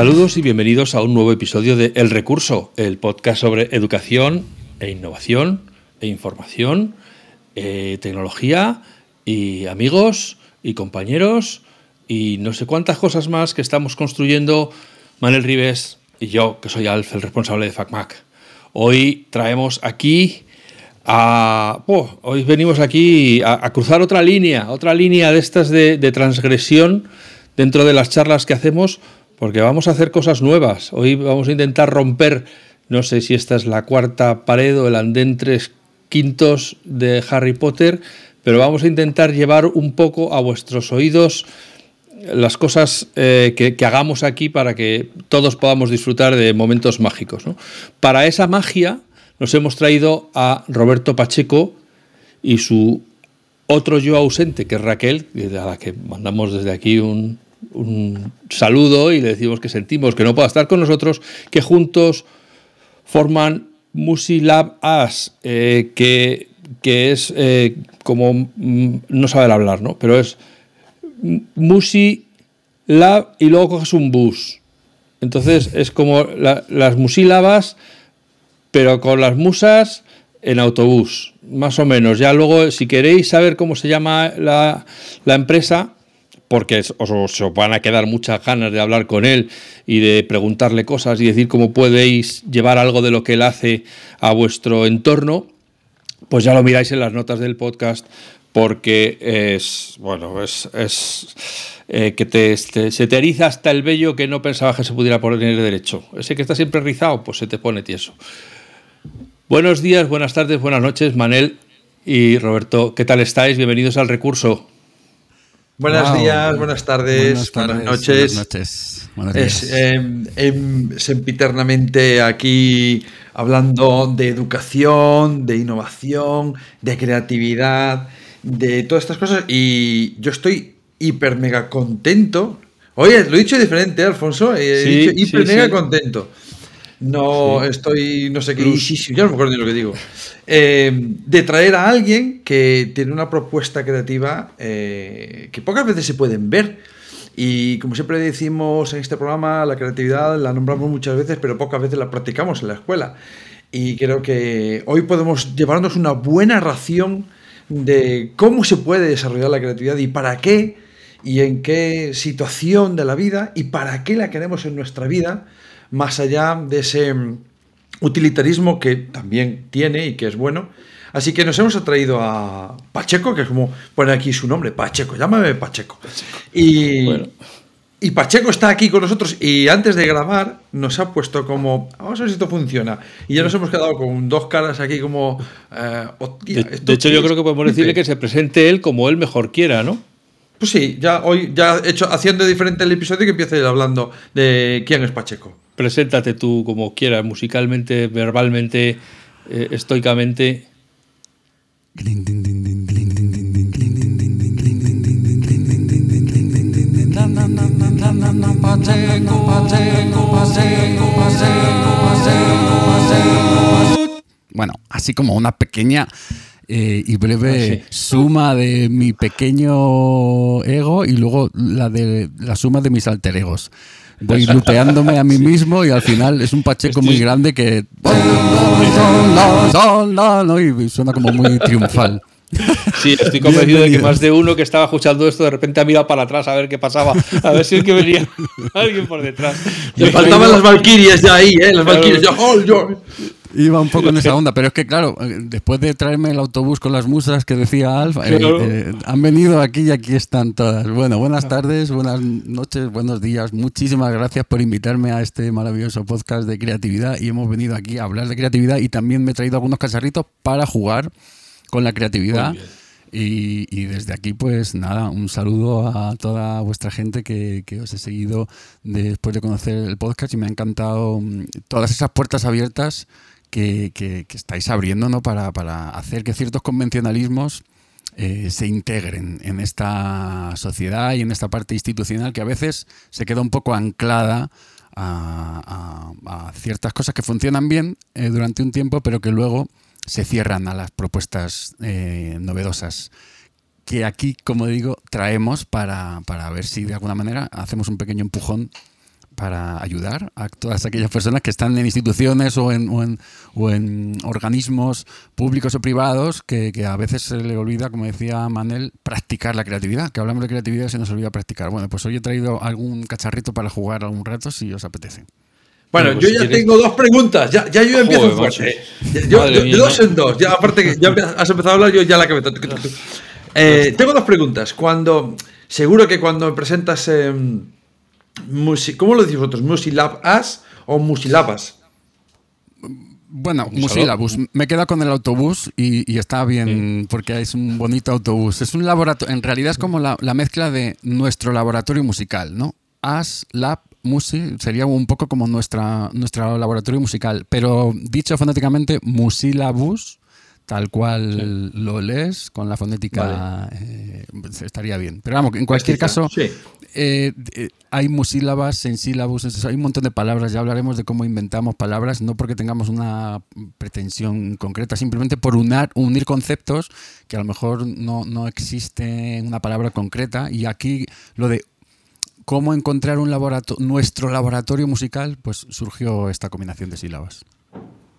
Saludos y bienvenidos a un nuevo episodio de El Recurso, el podcast sobre educación e innovación e información, eh, tecnología y amigos y compañeros y no sé cuántas cosas más que estamos construyendo Manuel Rives y yo, que soy Alf, el responsable de FacMac. Hoy traemos aquí a... Oh, hoy venimos aquí a, cruzar otra línea, otra línea de estas de transgresión dentro de las charlas que hacemos porque vamos a hacer cosas nuevas. Hoy vamos a intentar romper, no sé si esta es la cuarta pared o el andén tres quintos de Harry Potter, pero vamos a intentar llevar un poco a vuestros oídos las cosas eh, que, hagamos aquí para que todos podamos disfrutar de momentos mágicos. Para esa magia nos hemos traído a Roberto Pacheco y su otro yo ausente, que es Raquel, a la que mandamos desde aquí un, un saludo y le decimos que sentimos que no pueda estar con nosotros, que juntos forman Musilab As, eh, que, que, es eh, como, mm, no sabe hablar, ¿no? Pero es Musilab y luego coges un bus. Entonces es como las musílabas, pero con las musas en autobús, más o menos. Ya luego, si queréis saber cómo se llama la, la empresa, porque os, van a quedar muchas ganas de hablar con él y de preguntarle cosas y decir cómo podéis llevar algo de lo que él hace a vuestro entorno, pues ya lo miráis en las notas del podcast porque es, bueno, es, eh, que te, se te eriza hasta el vello que no pensabas que se pudiera poner derecho. Ese que está siempre rizado, pues se te pone tieso. Buenos días, buenas tardes, buenas noches, Manel y Roberto. ¿Qué tal estáis? Bienvenidos al recurso. Buenos días, buenas tardes, buenas, noches. Buenas noches. Es, em, sempiternamente aquí hablando de educación, de innovación, de creatividad, de todas estas cosas. Y yo estoy hiper mega contento. Oye, lo he dicho diferente, Alfonso. He dicho hiper mega contento. No estoy, no sé qué, ya no me acuerdo ni lo que digo. Eh, de traer a alguien que tiene una propuesta creativa eh, que pocas veces se pueden ver. Y como siempre decimos en este programa, la creatividad la nombramos muchas veces, pero pocas veces la practicamos en la escuela. Y creo que hoy podemos llevarnos una buena ración de cómo se puede desarrollar la creatividad y para qué y en qué situación de la vida y para qué la queremos en nuestra vida más allá de ese mm, utilitarismo que también tiene y que es bueno. Así que nos hemos atraído a Pacheco, que es como pone aquí su nombre, Pacheco, llámame Pacheco. Y, y Pacheco está aquí con nosotros y antes de grabar nos ha puesto como, vamos a ver si esto funciona. Y ya nos hemos quedado con dos caras aquí como... Eh, de, hecho, yo creo que podemos decirle que se presente él como él mejor quiera, ¿no? Pues sí, ya hoy, ya hecho, haciendo diferente el episodio que empiece hablando de quién es Pacheco preséntate tú como quieras, musicalmente, verbalmente, eh, estoicamente. Bueno, así como una pequeña eh, y breve suma de mi pequeño ego y luego la de la suma de mis alter egos. Voy luteándome a mí mismo y al final es un pacheco muy grande que y suena como muy triunfal. Sí, estoy convencido de que más de uno que estaba escuchando esto de repente ha mirado para atrás a ver qué pasaba, a ver si es que venía alguien por detrás. Le faltaban las valquirias ya ahí, ¿eh? Las valquirias ya, ¡oh, Iba un poco en esa onda, pero es que claro, eh, después de traerme el autobús con las musas que decía Alfa, eh, eh, han venido aquí y aquí están todas. Bueno, buenas tardes, buenas noches, buenos días. Muchísimas gracias por invitarme a este maravilloso podcast de creatividad y hemos venido aquí a hablar de creatividad y también me he traído algunos cacharritos para jugar con la creatividad. Y, desde aquí, pues nada, un saludo a toda vuestra gente que, que, os he seguido después de conocer el podcast y me ha encantado mm, todas esas puertas abiertas que, estáis abriendo ¿no? para, para, hacer que ciertos convencionalismos eh, se integren en esta sociedad y en esta parte institucional que a veces se queda un poco anclada a, ciertas cosas que funcionan bien eh, durante un tiempo, pero que luego se cierran a las propuestas eh, novedosas que aquí, como digo, traemos para, para ver si de alguna manera hacemos un pequeño empujón para ayudar a todas aquellas personas que están en instituciones o en, o en, organismos públicos o privados que, a veces se le olvida, como decía Manel, practicar la creatividad. Que hablamos de creatividad y se nos olvida practicar. Bueno, pues hoy he traído algún cacharrito para jugar algún rato si os apetece. Bueno, yo ya tengo dos preguntas. Ya, ya yo empiezo fuerte. Yo, de dos en dos. Ya, aparte que ya has empezado a hablar, yo ya la que eh, tengo dos preguntas. Cuando. Seguro que cuando me presentas. ¿Cómo lo decís vosotros? ¿Musilabas o musilabas? Bueno, musilabus. Me queda con el autobús y, está bien porque es un bonito autobús. Es un laboratorio, en realidad es como la, mezcla de nuestro laboratorio musical, ¿no? As, lab, musi, sería un poco como nuestra, nuestro laboratorio musical. Pero dicho fonéticamente, musilabus, tal cual lo lees, con la fonética, eh, estaría bien. Pero vamos, en cualquier caso, eh, eh, hay musílabas, en sílabus, hay un montón de palabras. Ya hablaremos de cómo inventamos palabras, no porque tengamos una pretensión concreta, simplemente por unir conceptos que a lo mejor no, no existe una palabra concreta. Y aquí lo de cómo encontrar un laboratorio, nuestro laboratorio musical, pues surgió esta combinación de sílabas.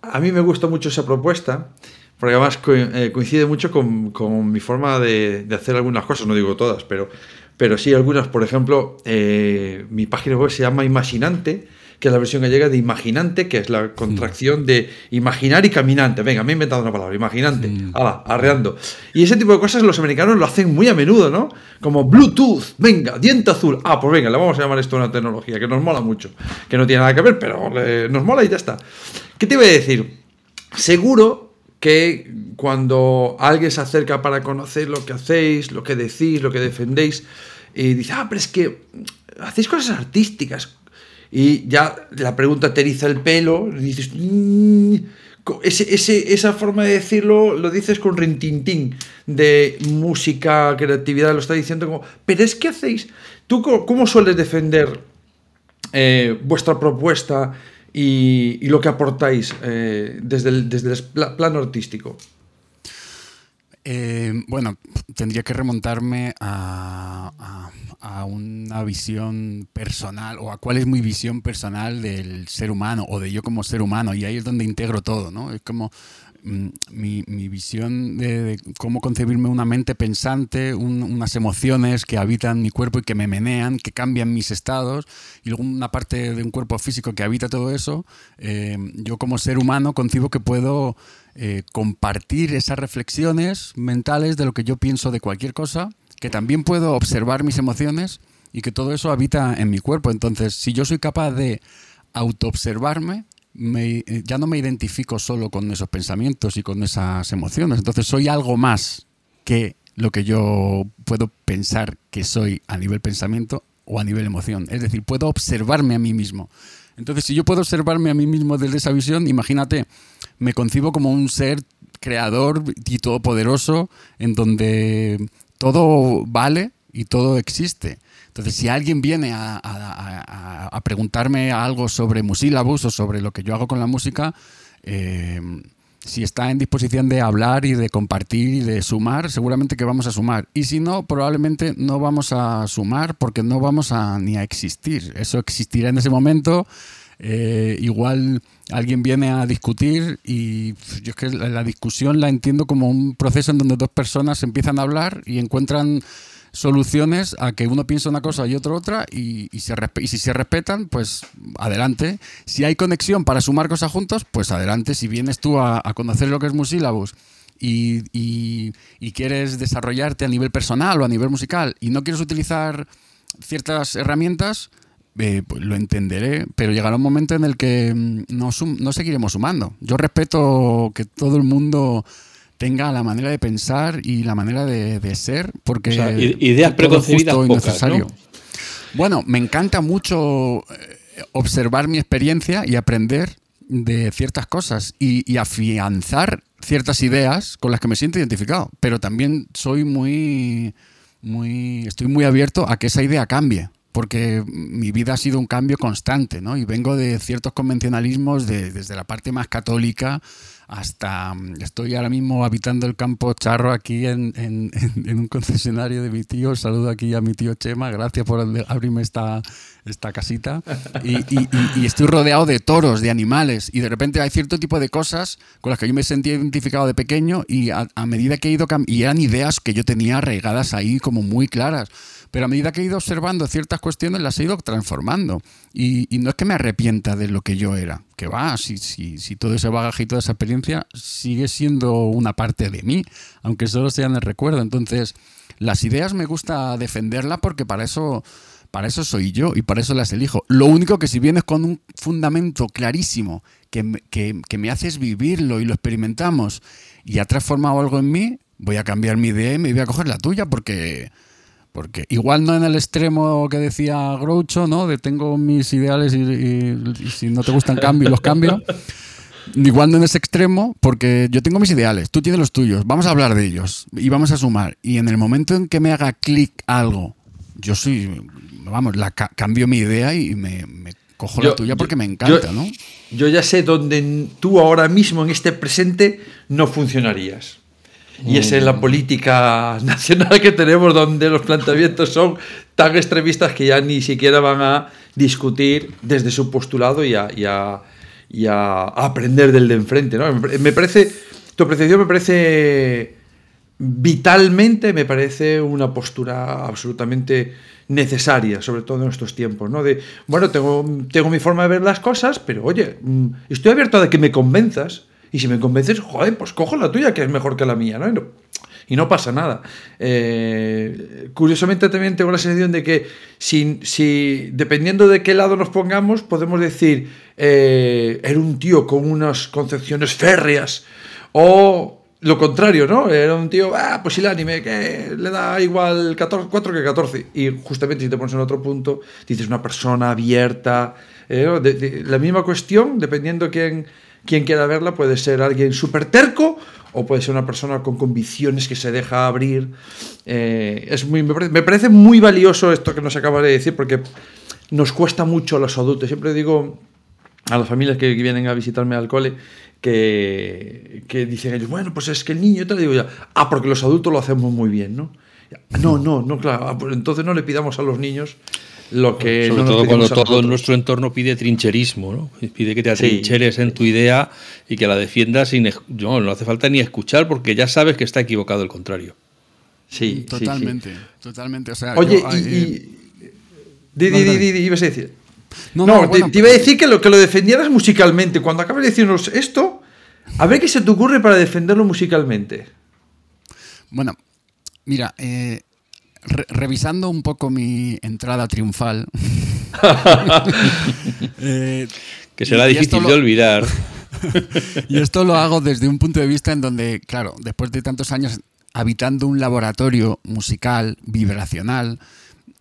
A mí me gusta mucho esa propuesta, porque además eh, coincide mucho con, mi forma de, de, hacer algunas cosas, no digo todas, pero pero sí algunas, por ejemplo, eh, mi página web se llama Imaginante, que es la versión gallega de Imaginante, que es la contracción de imaginar y caminante. Venga, me he inventado una palabra, imaginante. Hala, arreando. Y ese tipo de cosas los americanos lo hacen muy a menudo, ¿no? Como Bluetooth, venga, diente azul. Ah, pues venga, le vamos a llamar esto una tecnología que nos mola mucho. Que no tiene nada que ver, pero nos mola y ya está. ¿Qué te iba a decir? Seguro que cuando alguien se acerca para conocer lo que hacéis, lo que decís, lo que defendéis, y dice, ah, pero es que hacéis cosas artísticas. Y ya la pregunta te eriza el pelo, dices, mm", ese, esa forma de decirlo lo dices con rintintín de música, creatividad, lo está diciendo como, pero es que hacéis, ¿tú cómo, sueles defender eh, vuestra propuesta y, lo que aportáis eh, desde, el, desde el plano artístico? Eh, bueno, tendría que remontarme a, una visión personal o a cuál es mi visión personal del ser humano o de yo como ser humano y ahí es donde integro todo, ¿no? Es como mm, mi, visión de, cómo concebirme una mente pensante, unas emociones que habitan mi cuerpo y que me menean, que cambian mis estados, y luego una parte de un cuerpo físico que habita todo eso, eh, yo como ser humano concibo que puedo eh, compartir esas reflexiones mentales de lo que yo pienso de cualquier cosa, que también puedo observar mis emociones y que todo eso habita en mi cuerpo. Entonces, si yo soy capaz de autoobservarme, me, eh, ya no me identifico solo con esos pensamientos y con esas emociones. Entonces, soy algo más que lo que yo puedo pensar que soy a nivel pensamiento o a nivel emoción. Es decir, puedo observarme a mí mismo. Entonces, si yo puedo observarme a mí mismo desde esa visión, imagínate, me concibo como un ser creador y todopoderoso en donde todo vale y todo existe. Entonces, si alguien viene a, preguntarme algo sobre musílabus o sobre lo que yo hago con la música, eh, si está en disposición de hablar y de compartir y de sumar, seguramente que vamos a sumar. Y si no, probablemente no vamos a sumar porque no vamos a ni a existir. Eso existirá en ese momento. Eh, igual alguien viene a discutir y yo es que la discusión la entiendo como un proceso en donde dos personas empiezan a hablar y encuentran soluciones a que uno piensa una cosa y otro otra y, si se respetan, pues adelante. Si hay conexión para sumar cosas juntos, pues adelante. Si vienes tú a, conocer lo que es Musílabus y, y, quieres desarrollarte a nivel personal o a nivel musical y no quieres utilizar ciertas herramientas, eh, pues lo entenderé, pero llegará un momento en el que mm, no seguiremos sumando. Yo respeto que todo el mundo tenga la manera de pensar y la manera de, ser, porque ideas preconcebidas pocas, ¿no? Bueno, me encanta mucho eh, observar mi experiencia y aprender de ciertas cosas y, afianzar ciertas ideas con las que me siento identificado, pero también soy muy, muy, estoy muy abierto a que esa idea cambie porque mi vida ha sido un cambio constante, ¿no? Y vengo de ciertos convencionalismos desde la parte más católica hasta... Estoy ahora mismo habitando el campo charro aquí en, un concesionario de mi tío. Saludo aquí a mi tío Chema, gracias por abrirme esta, esta casita. Y, estoy rodeado de toros, de animales, y de repente hay cierto tipo de cosas con las que yo me sentía identificado de pequeño y a, a medida que he ido... Y eran ideas que yo tenía arraigadas ahí como muy claras pero a medida que he ido observando ciertas cuestiones, las he ido transformando. Y, no es que me arrepienta de lo que yo era, que va, si, si, si todo ese bagaje y toda esa experiencia sigue siendo una parte de mí, aunque solo sea en el recuerdo. Entonces, las ideas me gusta defenderlas porque para eso para eso soy yo y para eso las elijo. Lo único que si vienes con un fundamento clarísimo que, que, que, me haces vivirlo y lo experimentamos y ha transformado algo en mí, voy a cambiar mi idea y me voy a coger la tuya porque, porque igual no en el extremo que decía Groucho, ¿no? De tengo mis ideales y, si no te gustan cambio, los cambio. Igual no en ese extremo, porque yo tengo mis ideales, tú tienes los tuyos, vamos a hablar de ellos y vamos a sumar. Y en el momento en que me haga clic algo, yo soy, vamos, la, cambio mi idea y me, cojo la tuya porque me encanta, ¿no? Yo ya sé dónde tú ahora mismo en este presente no funcionarías. Y es en la política nacional que tenemos donde los planteamientos son tan extremistas que ya ni siquiera van a discutir desde su postulado y a, y a, aprender del de enfrente. ¿no? Me parece, tu apreciación me parece vitalmente, me parece una postura absolutamente necesaria, sobre todo en estos tiempos, ¿no? De, bueno, tengo, tengo mi forma de ver las cosas, pero oye, mm, estoy abierto a que me convenzas y si me convences, joder, pues cojo la tuya, que es mejor que la mía, ¿no? Y no, pasa nada. Eh, curiosamente también tengo la sensación de que si, si, dependiendo de qué lado nos pongamos, podemos decir, eh, era un tío con unas concepciones férreas, o lo contrario, ¿no? Era un tío, ah, pues el anime, que le da igual 14, 4 que 14. Y justamente si te pones en otro punto, dices una persona abierta. Eh, la misma cuestión, dependiendo quién quien quiera verla puede ser alguien súper terco o puede ser una persona con convicciones que se deja abrir. Eh, es muy, me parece, muy valioso esto que nos acaba de decir porque nos cuesta mucho a los adultos. Siempre digo a las familias que vienen a visitarme al cole que, que dicen ellos, bueno, pues es que el niño, te digo ya, ah, porque los adultos lo hacemos muy bien, ¿no? No, no, no, claro, ah, pues entonces no le pidamos a los niños lo que Sobre todo cuando todo nuestro entorno pide trincherismo, ¿no? Pide que te atrincheres en tu idea y que la defiendas sin. No, no hace falta ni escuchar porque ya sabes que está equivocado el contrario. Sí, totalmente, totalmente. Oye, y, Di, di, di, ibas a decir. No, te, iba a decir que lo, que lo defendieras musicalmente. Cuando acabas de decirnos esto, a ver qué se te ocurre para defenderlo musicalmente. Bueno, mira, eh, revisando un poco mi entrada triunfal. Eh, que será difícil de olvidar. y esto lo hago desde un punto de vista en donde, claro, después de tantos años habitando un laboratorio musical, vibracional,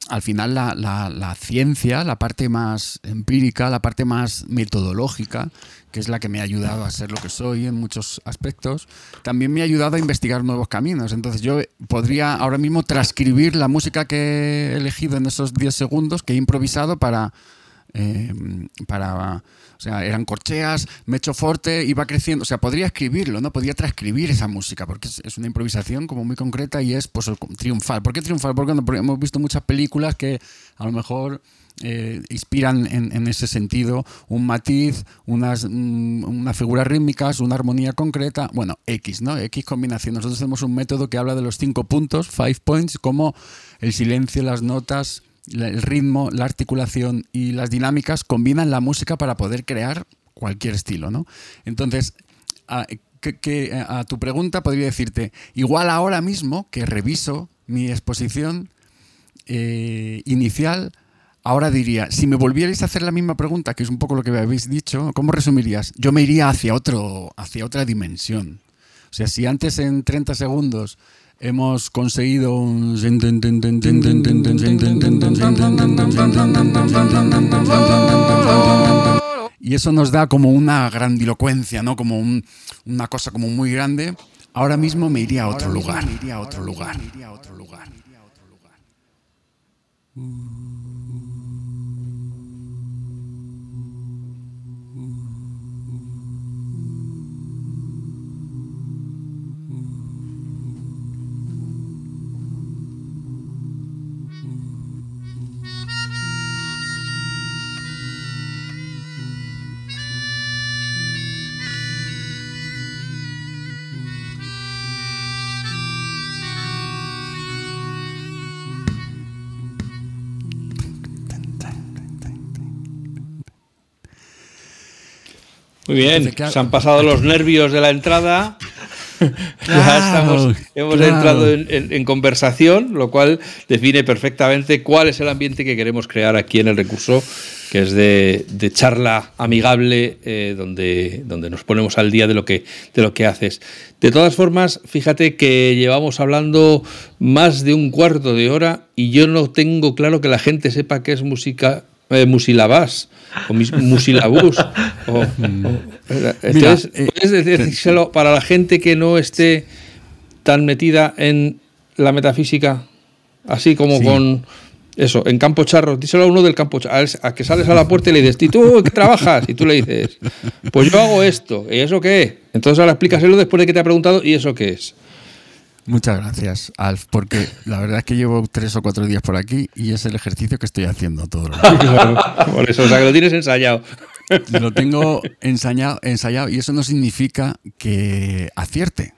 al final la, la, ciencia, la parte más empírica, la parte más metodológica, que es la que me ha ayudado a ser lo que soy en muchos aspectos, también me ha ayudado a investigar nuevos caminos. Entonces yo podría ahora mismo transcribir la música que he elegido en esos 10 segundos, que he improvisado para... Eh, para o sea, eran corcheas, me echo forte, iba creciendo. O sea, podría escribirlo, ¿no? Podría transcribir esa música, porque es, una improvisación como muy concreta y es pues triunfal. ¿Por qué triunfal? Porque, hemos visto muchas películas que a lo mejor eh, inspiran en, ese sentido un matiz, unas, mm, unas figuras rítmicas, una armonía concreta, bueno, X, ¿no? X combinación. Nosotros tenemos un método que habla de los cinco puntos, five points, como el silencio, las notas, el ritmo, la articulación y las dinámicas combinan la música para poder crear cualquier estilo, ¿no? Entonces, a, tu pregunta podría decirte, igual ahora mismo que reviso mi exposición eh, inicial, ahora diría, si me volvierais a hacer la misma pregunta, que es un poco lo que habéis dicho, ¿cómo resumirías? Yo me iría hacia, otro, hacia otra dimensión. O sea, si antes en 30 segundos hemos conseguido un... Y eso nos da como una grandilocuencia, ¿no? Como una cosa como muy grande. Ahora mismo me iría a otro lugar. Me iría a otro lugar. a otro lugar. Muy bien, se han pasado los nervios de la entrada. ya estamos, hemos entrado en, conversación, lo cual define perfectamente cuál es el ambiente que queremos crear aquí en el recurso, que es de, charla amigable, eh, donde, donde nos ponemos al día de lo, que, de lo que haces. De todas formas, fíjate que llevamos hablando más de un cuarto de hora y yo no tengo claro que la gente sepa qué es música eh, musilabás o musilabús. o, entonces, eh, ¿puedes decírselo para la gente que no esté tan metida en la metafísica, así como con eso, en campo charro? Díselo a uno del campo charro, a que sales a la puerta y le dices, ¿y tú qué trabajas? Y tú le dices, pues yo hago esto, ¿y eso qué? Entonces ahora explícaselo después de que te ha preguntado, ¿y eso qué es? Muchas gracias, Alf, porque la verdad es que llevo tres o cuatro días por aquí y es el ejercicio que estoy haciendo todo el Por eso, o sea, que lo tienes ensayado. Lo tengo ensayado, ensayado y eso no significa que acierte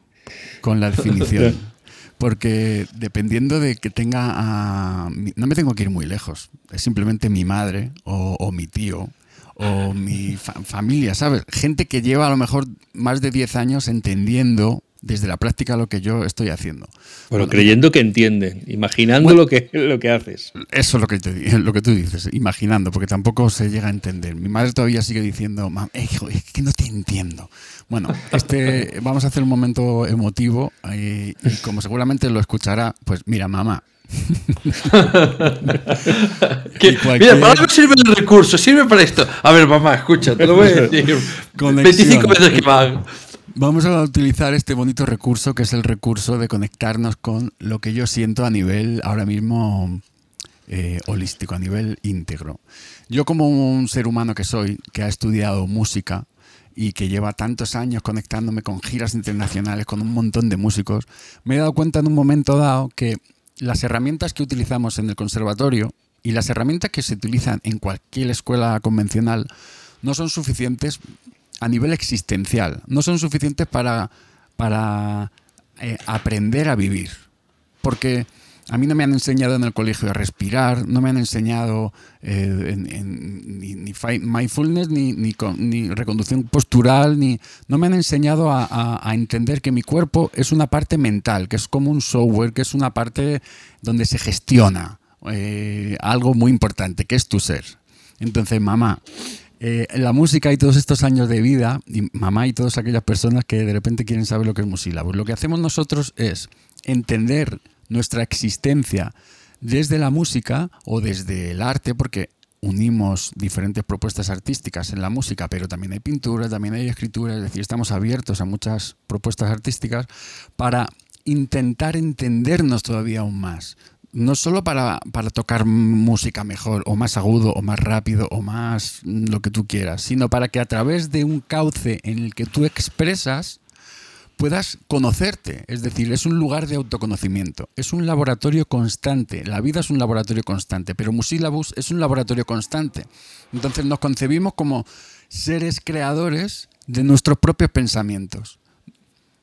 con la definición. Porque dependiendo de que tenga a... No me tengo que ir muy lejos. Es simplemente mi madre o, mi tío o mi familia, ¿sabes? Gente que lleva a lo mejor más de 10 años entendiendo desde la práctica lo que yo estoy haciendo. Bueno, creyendo que entienden, imaginando lo, que, lo que haces. Eso es lo que, lo que tú dices, imaginando, porque tampoco se llega a entender. Mi madre todavía sigue diciendo, eh, hijo, es que no te entiendo. Bueno, este, vamos a hacer un momento emotivo eh, y como seguramente lo escuchará, pues mira, mamá, Mira, para algo sirve el recurso, sirve para esto. A ver, mamá, escucha, te lo voy a decir. 25 veces que van. Vamos a utilizar este bonito recurso que es el recurso de conectarnos con lo que yo siento a nivel ahora mismo eh, holístico, a nivel íntegro. Yo como un ser humano que soy, que ha estudiado música y que lleva tantos años conectándome con giras internacionales, con un montón de músicos, me he dado cuenta en un momento dado que las herramientas que utilizamos en el conservatorio y las herramientas que se utilizan en cualquier escuela convencional no son suficientes a nivel existencial, no son suficientes para, para eh, aprender a vivir. Porque a mí no me han enseñado en el colegio a respirar, no me han enseñado eh, ni, mindfulness, ni, ni, reconducción postural, ni, no me han enseñado a, entender que mi cuerpo es una parte mental, que es como un software, que es una parte donde se gestiona eh, algo muy importante, que es tu ser. Entonces, mamá, eh, la música y todos estos años de vida, y mamá y todas aquellas personas que de repente quieren saber lo que es musílabos, lo que hacemos nosotros es entender nuestra existencia desde la música o desde el arte, porque unimos diferentes propuestas artísticas en la música, pero también hay pintura, también hay escritura, es decir, estamos abiertos a muchas propuestas artísticas para intentar entendernos todavía aún más no solo para, tocar música mejor, o más agudo, o más rápido, o más lo que tú quieras, sino para que a través de un cauce en el que tú expresas, puedas conocerte. Es decir, es un lugar de autoconocimiento, es un laboratorio constante. La vida es un laboratorio constante, pero Musilabus es un laboratorio constante. Entonces nos concebimos como seres creadores de nuestros propios pensamientos.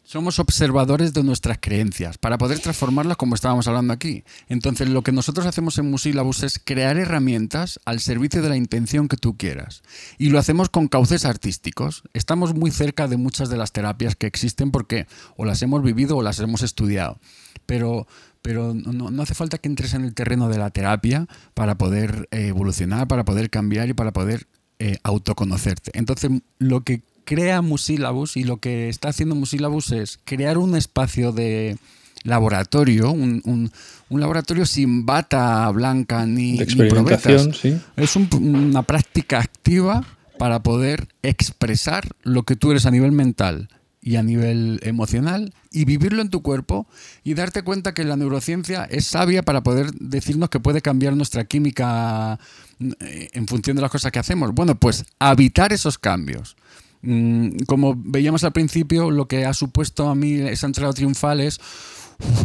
Somos observadores de nuestras creencias para poder transformarlas como estábamos hablando aquí. Entonces, lo que nosotros hacemos en Musilabus es crear herramientas al servicio de la intención que tú quieras. Y lo hacemos con cauces artísticos. Estamos muy cerca de muchas de las terapias que existen porque o las hemos vivido o las hemos estudiado. Pero, pero no, hace falta que entres en el terreno de la terapia para poder eh, evolucionar, para poder cambiar y para poder eh, autoconocerte. Entonces, lo que crea Musilabus y lo que está haciendo Musilabus es crear un espacio de laboratorio, un, laboratorio sin bata blanca ni, de experimentación, Es una práctica activa para poder expresar lo que tú eres a nivel mental y a nivel emocional y vivirlo en tu cuerpo y darte cuenta que la neurociencia es sabia para poder decirnos que puede cambiar nuestra química eh, en función de las cosas que hacemos. Bueno, pues habitar esos cambios. Mm, como veíamos al principio, lo que ha supuesto a mí esa entrada triunfal es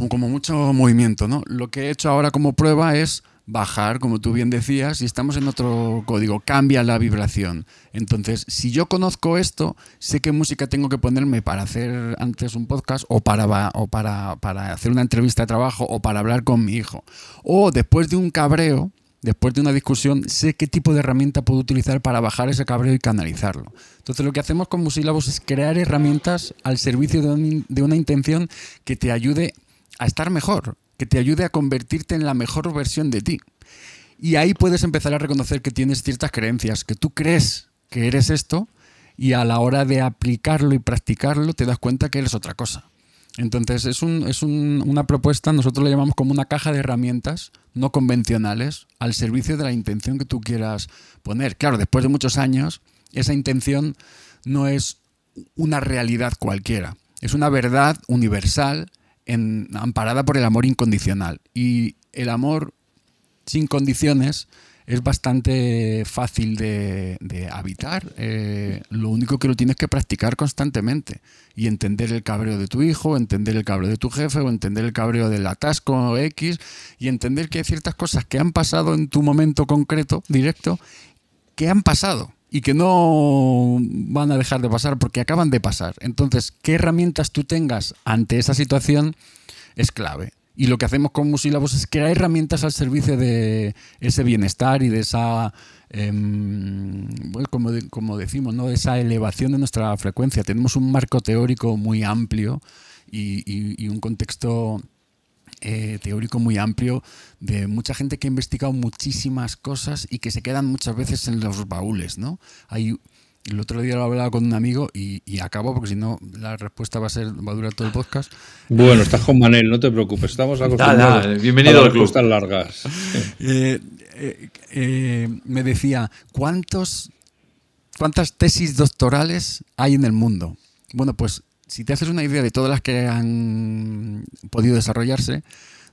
como mucho movimiento, ¿no? Lo que he hecho ahora como prueba es bajar, como tú bien decías, y estamos en otro código, cambia la vibración. Entonces, si yo conozco esto, sé qué música tengo que ponerme para hacer antes un podcast o para, para hacer una entrevista de trabajo o para hablar con mi hijo. O después de un cabreo, después de una discusión, sé qué tipo de herramienta puedo utilizar para bajar ese cabreo y canalizarlo. Entonces lo que hacemos con Musílabos es crear herramientas al servicio de, una intención que te ayude a estar mejor, que te ayude a convertirte en la mejor versión de ti. Y ahí puedes empezar a reconocer que tienes ciertas creencias, que tú crees que eres esto y a la hora de aplicarlo y practicarlo te das cuenta que eres otra cosa. Entonces es, una propuesta, nosotros la llamamos como una caja de herramientas no convencionales al servicio de la intención que tú quieras poner. Claro, después de muchos años, esa intención no es una realidad cualquiera, es una verdad universal amparada por el amor incondicional. Y el amor sin condiciones es bastante fácil de, habitar. Eh, lo único que lo tienes que practicar constantemente y entender el cabreo de tu hijo, entender el cabreo de tu jefe o entender el cabreo del atasco X y entender que hay ciertas cosas que han pasado en tu momento concreto, directo, que han pasado y que no van a dejar de pasar porque acaban de pasar. Entonces, ¿qué herramientas tú tengas ante esa situación es clave? Y lo que hacemos con Musílabos es crear herramientas al servicio de ese bienestar y de esa, em, como, como, decimos, ¿no? de esa elevación de nuestra frecuencia. Tenemos un marco teórico muy amplio y un contexto eh, teórico muy amplio de mucha gente que ha investigado muchísimas cosas y que se quedan muchas veces en los baúles, ¿no? Hay, el otro día lo hablaba con un amigo y, acabo porque si no la respuesta va a ser va a durar todo el podcast. Bueno, estás con Manel, no te preocupes, estamos acostumbrados. bienvenido a al club. largas. Eh, eh, me decía, ¿cuántos, ¿cuántas tesis doctorales hay en el mundo? Bueno, pues si te haces una idea de todas las que han podido desarrollarse,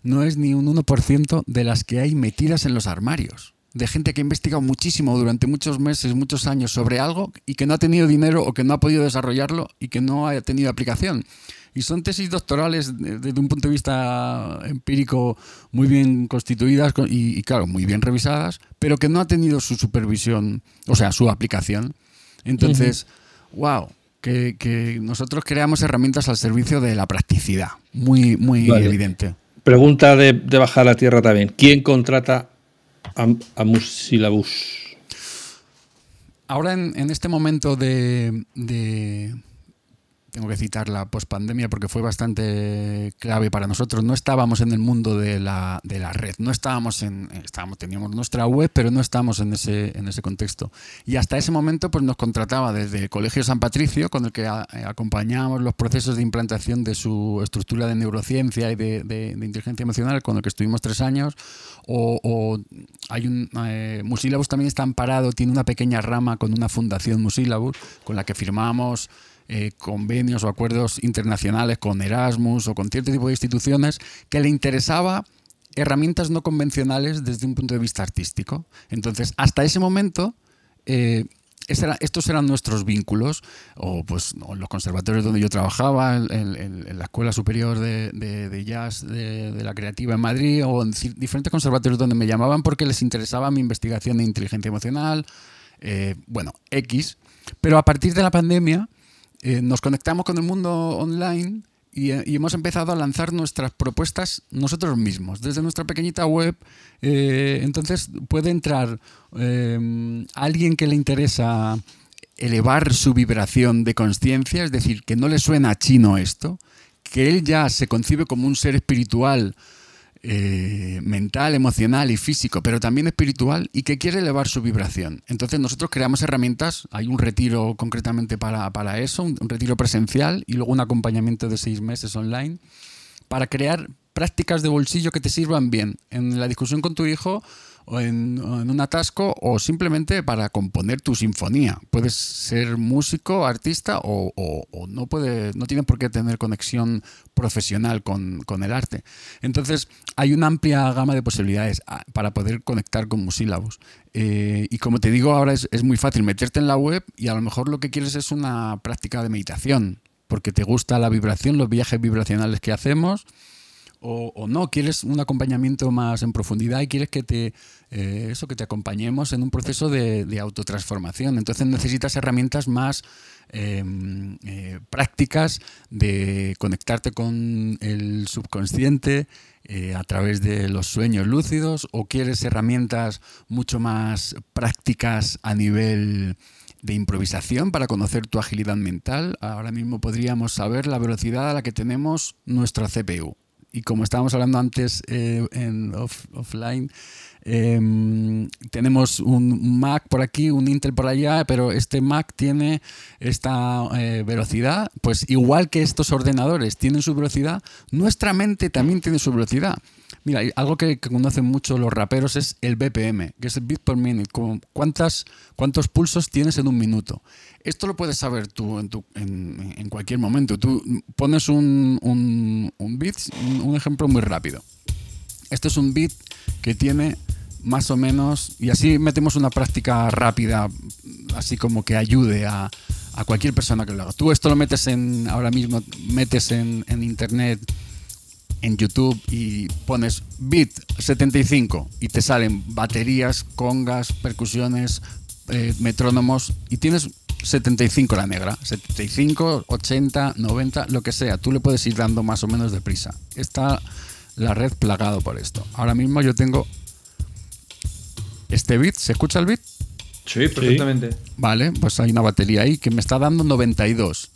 no es ni un 1% de las que hay metidas en los armarios. De gente que ha investigado muchísimo durante muchos meses, muchos años sobre algo y que no ha tenido dinero o que no ha podido desarrollarlo y que no ha tenido aplicación. Y son tesis doctorales desde un punto de vista empírico muy bien constituidas y, claro, muy bien revisadas, pero que no ha tenido su supervisión, o sea, su aplicación. Entonces, wow, que, nosotros creamos herramientas al servicio de la practicidad, muy, muy evidente. Pregunta de, bajar a la tierra también. ¿Quién contrata a, a Musilabus? Ahora en, este momento de tengo que citar la pospandemia porque fue bastante clave para nosotros. No estábamos en el mundo de la, de la red, no estábamos en, estábamos, teníamos nuestra web, pero no estábamos en ese, en ese contexto. Y hasta ese momento pues nos contrataba desde el Colegio San Patricio, con el que eh, acompañábamos los procesos de implantación de su estructura de neurociencia y de, de, inteligencia emocional, con el que estuvimos tres años, o, hay un... Eh, Musilabus también está amparado, tiene una pequeña rama con una fundación Musilabus, con la que firmamos eh, convenios o acuerdos internacionales con Erasmus o con cierto tipo de instituciones que le interesaba herramientas no convencionales desde un punto de vista artístico. Entonces, hasta ese momento, eh, estos eran nuestros vínculos, o pues los conservatorios donde yo trabajaba, en, la Escuela Superior de, Jazz de, la Creativa en Madrid, o en diferentes conservatorios donde me llamaban porque les interesaba mi investigación de inteligencia emocional, eh, bueno, X. Pero a partir de la pandemia, eh, nos conectamos con el mundo online eh, y, hemos empezado a lanzar nuestras propuestas nosotros mismos, desde nuestra pequeñita web. Eh, entonces puede entrar alguien que le interesa elevar su vibración de conciencia, es decir, que no le suena chino esto, que él ya se concibe como un ser espiritual eh, mental, emocional y físico, pero también espiritual y que quiere elevar su vibración. Entonces nosotros creamos herramientas, hay un retiro concretamente para, eso, un, retiro presencial y luego un acompañamiento de seis meses online para crear prácticas de bolsillo que te sirvan bien en la discusión con tu hijo o en, un atasco o simplemente para componer tu sinfonía. Puedes ser músico, artista o, no, puede, no tienes por qué tener conexión profesional con, el arte. Entonces hay una amplia gama de posibilidades ah, para poder conectar con musílabos. Eh, y como te digo, ahora es, es muy fácil meterte en la web y a lo mejor lo que quieres es una práctica de meditación porque te gusta la vibración, los viajes vibracionales que hacemos o, no, quieres un acompañamiento más en profundidad y quieres que te, eh, eso, que te acompañemos en un proceso de, autotransformación. Entonces necesitas herramientas más em, eh, prácticas de conectarte con el subconsciente eh, a través de los sueños lúcidos o quieres herramientas mucho más prácticas a nivel de improvisación para conocer tu agilidad mental. Ahora mismo podríamos saber la velocidad a la que tenemos nuestra CPU y como estábamos hablando antes eh, en offline, em, tenemos un Mac por aquí, un Intel por allá, pero este Mac tiene esta eh, velocidad, pues igual que estos ordenadores tienen su velocidad, nuestra mente también tiene su velocidad. Mira, algo que, conocen mucho los raperos es el BPM, que es el beat per minute, cuántas, cuántos pulsos tienes en un minuto. Esto lo puedes saber tú en, en, cualquier momento. Tú pones un, un, un beat, un ejemplo muy rápido. Este es un beat que tiene más o menos, y así metemos una práctica rápida, así como que ayude a, a cualquier persona que lo haga. Tú esto lo metes en, ahora mismo metes en, en internet en YouTube y pones beat 75 y te salen baterías, congas, percusiones, eh, metrónomos y tienes 75 la negra, 75, 80, 90, lo que sea. Tú le puedes ir dando más o menos deprisa. Está la red plagado por esto. Ahora mismo yo tengo este beat, ¿se escucha el beat? Sí, perfectamente. Vale, pues hay una batería ahí que me está dando 92.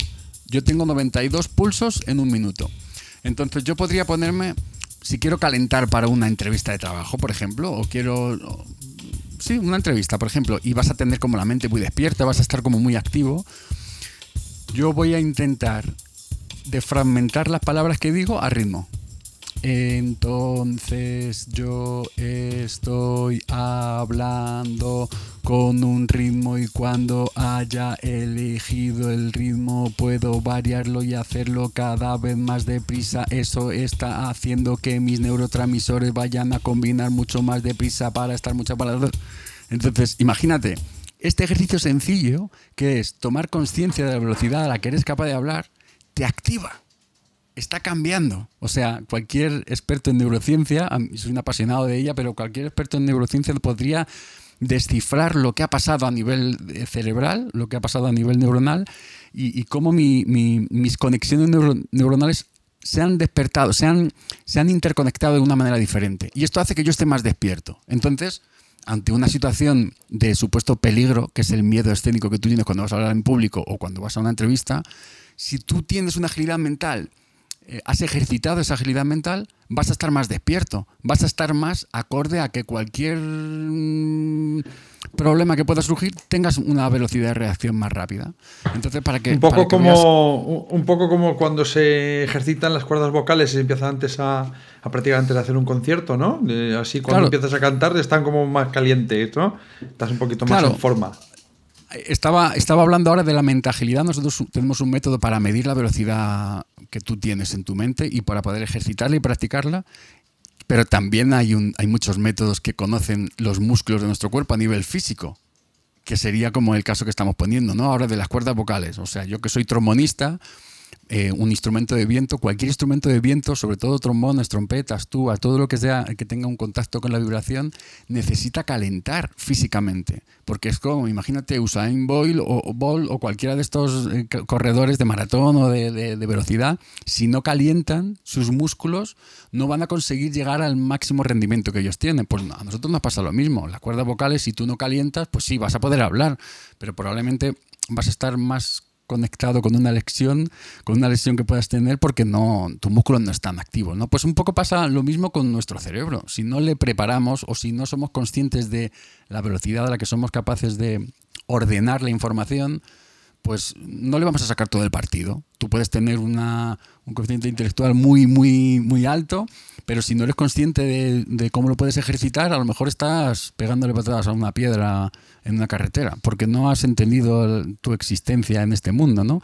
Yo tengo 92 pulsos en un minuto. Entonces yo podría ponerme, si quiero calentar para una entrevista de trabajo, por ejemplo, o quiero... sí, una entrevista, por ejemplo, y vas a tener como la mente muy despierta, vas a estar como muy activo, yo voy a intentar defragmentar las palabras que digo a ritmo. Entonces yo estoy hablando con un ritmo y cuando haya elegido el ritmo puedo variarlo y hacerlo cada vez más deprisa. Eso está haciendo que mis neurotransmisores vayan a combinar mucho más deprisa para estar muchas palabras. Entonces, imagínate, este ejercicio sencillo que es tomar conciencia de la velocidad a la que eres capaz de hablar, te activa está cambiando. O sea, cualquier experto en neurociencia, soy un apasionado de ella, pero cualquier experto en neurociencia podría descifrar lo que ha pasado a nivel eh, cerebral, lo que ha pasado a nivel neuronal y, cómo mis conexiones neuronales se han despertado, se han, se han interconectado de una manera diferente. Y esto hace que yo esté más despierto. Entonces, ante una situación de supuesto peligro, que es el miedo escénico que tú tienes cuando vas a hablar en público o cuando vas a una entrevista, si tú tienes una agilidad mental eh, has ejercitado esa agilidad mental, vas a estar más despierto, vas a estar más acorde a que cualquier mm, problema que pueda surgir tengas una velocidad de reacción más rápida. Entonces, para que un poco como un poco como cuando se ejercitan las cuerdas vocales y se empieza antes a, a practicar antes de hacer un concierto, ¿no? así cuando empiezas a cantar están como más calientes, ¿no? Estás un poquito más en forma. Estaba, estaba hablando ahora de la mente agilidad. Nosotros tenemos un método para medir la velocidad que tú tienes en tu mente y para poder ejercitarla y practicarla. Pero también hay, hay muchos métodos que conocen los músculos de nuestro cuerpo a nivel físico, que sería como el caso que estamos poniendo, ¿no? Ahora de las cuerdas vocales. O sea, yo que soy trombonista, eh, un instrumento de viento, cualquier instrumento de viento, sobre todo trombones, trompetas, tubas, todo lo que sea que tenga un contacto con la vibración, necesita calentar físicamente. Porque es como, imagínate, Usain Bolt o, o cualquiera de estos eh, corredores de maratón o de, velocidad, si no calientan sus músculos, no van a conseguir llegar al máximo rendimiento que ellos tienen. Pues a nosotros nos pasa lo mismo. Las cuerdas vocales, si tú no calientas, pues sí, vas a poder hablar, pero probablemente vas a estar más conectado con una lesión, con una lesión que puedas tener porque no, tus músculos no están activos, ¿no? Pues un poco pasa lo mismo con nuestro cerebro. Si no le preparamos o si no somos conscientes de la velocidad a la que somos capaces de ordenar la información, pues no le vamos a sacar todo el partido. Tú puedes tener una, un coeficiente intelectual muy, muy, muy alto, pero si no eres consciente de, cómo lo puedes ejercitar, a lo mejor estás pegándole patadas a una piedra en una carretera, porque no has entendido tu existencia en este mundo, ¿no?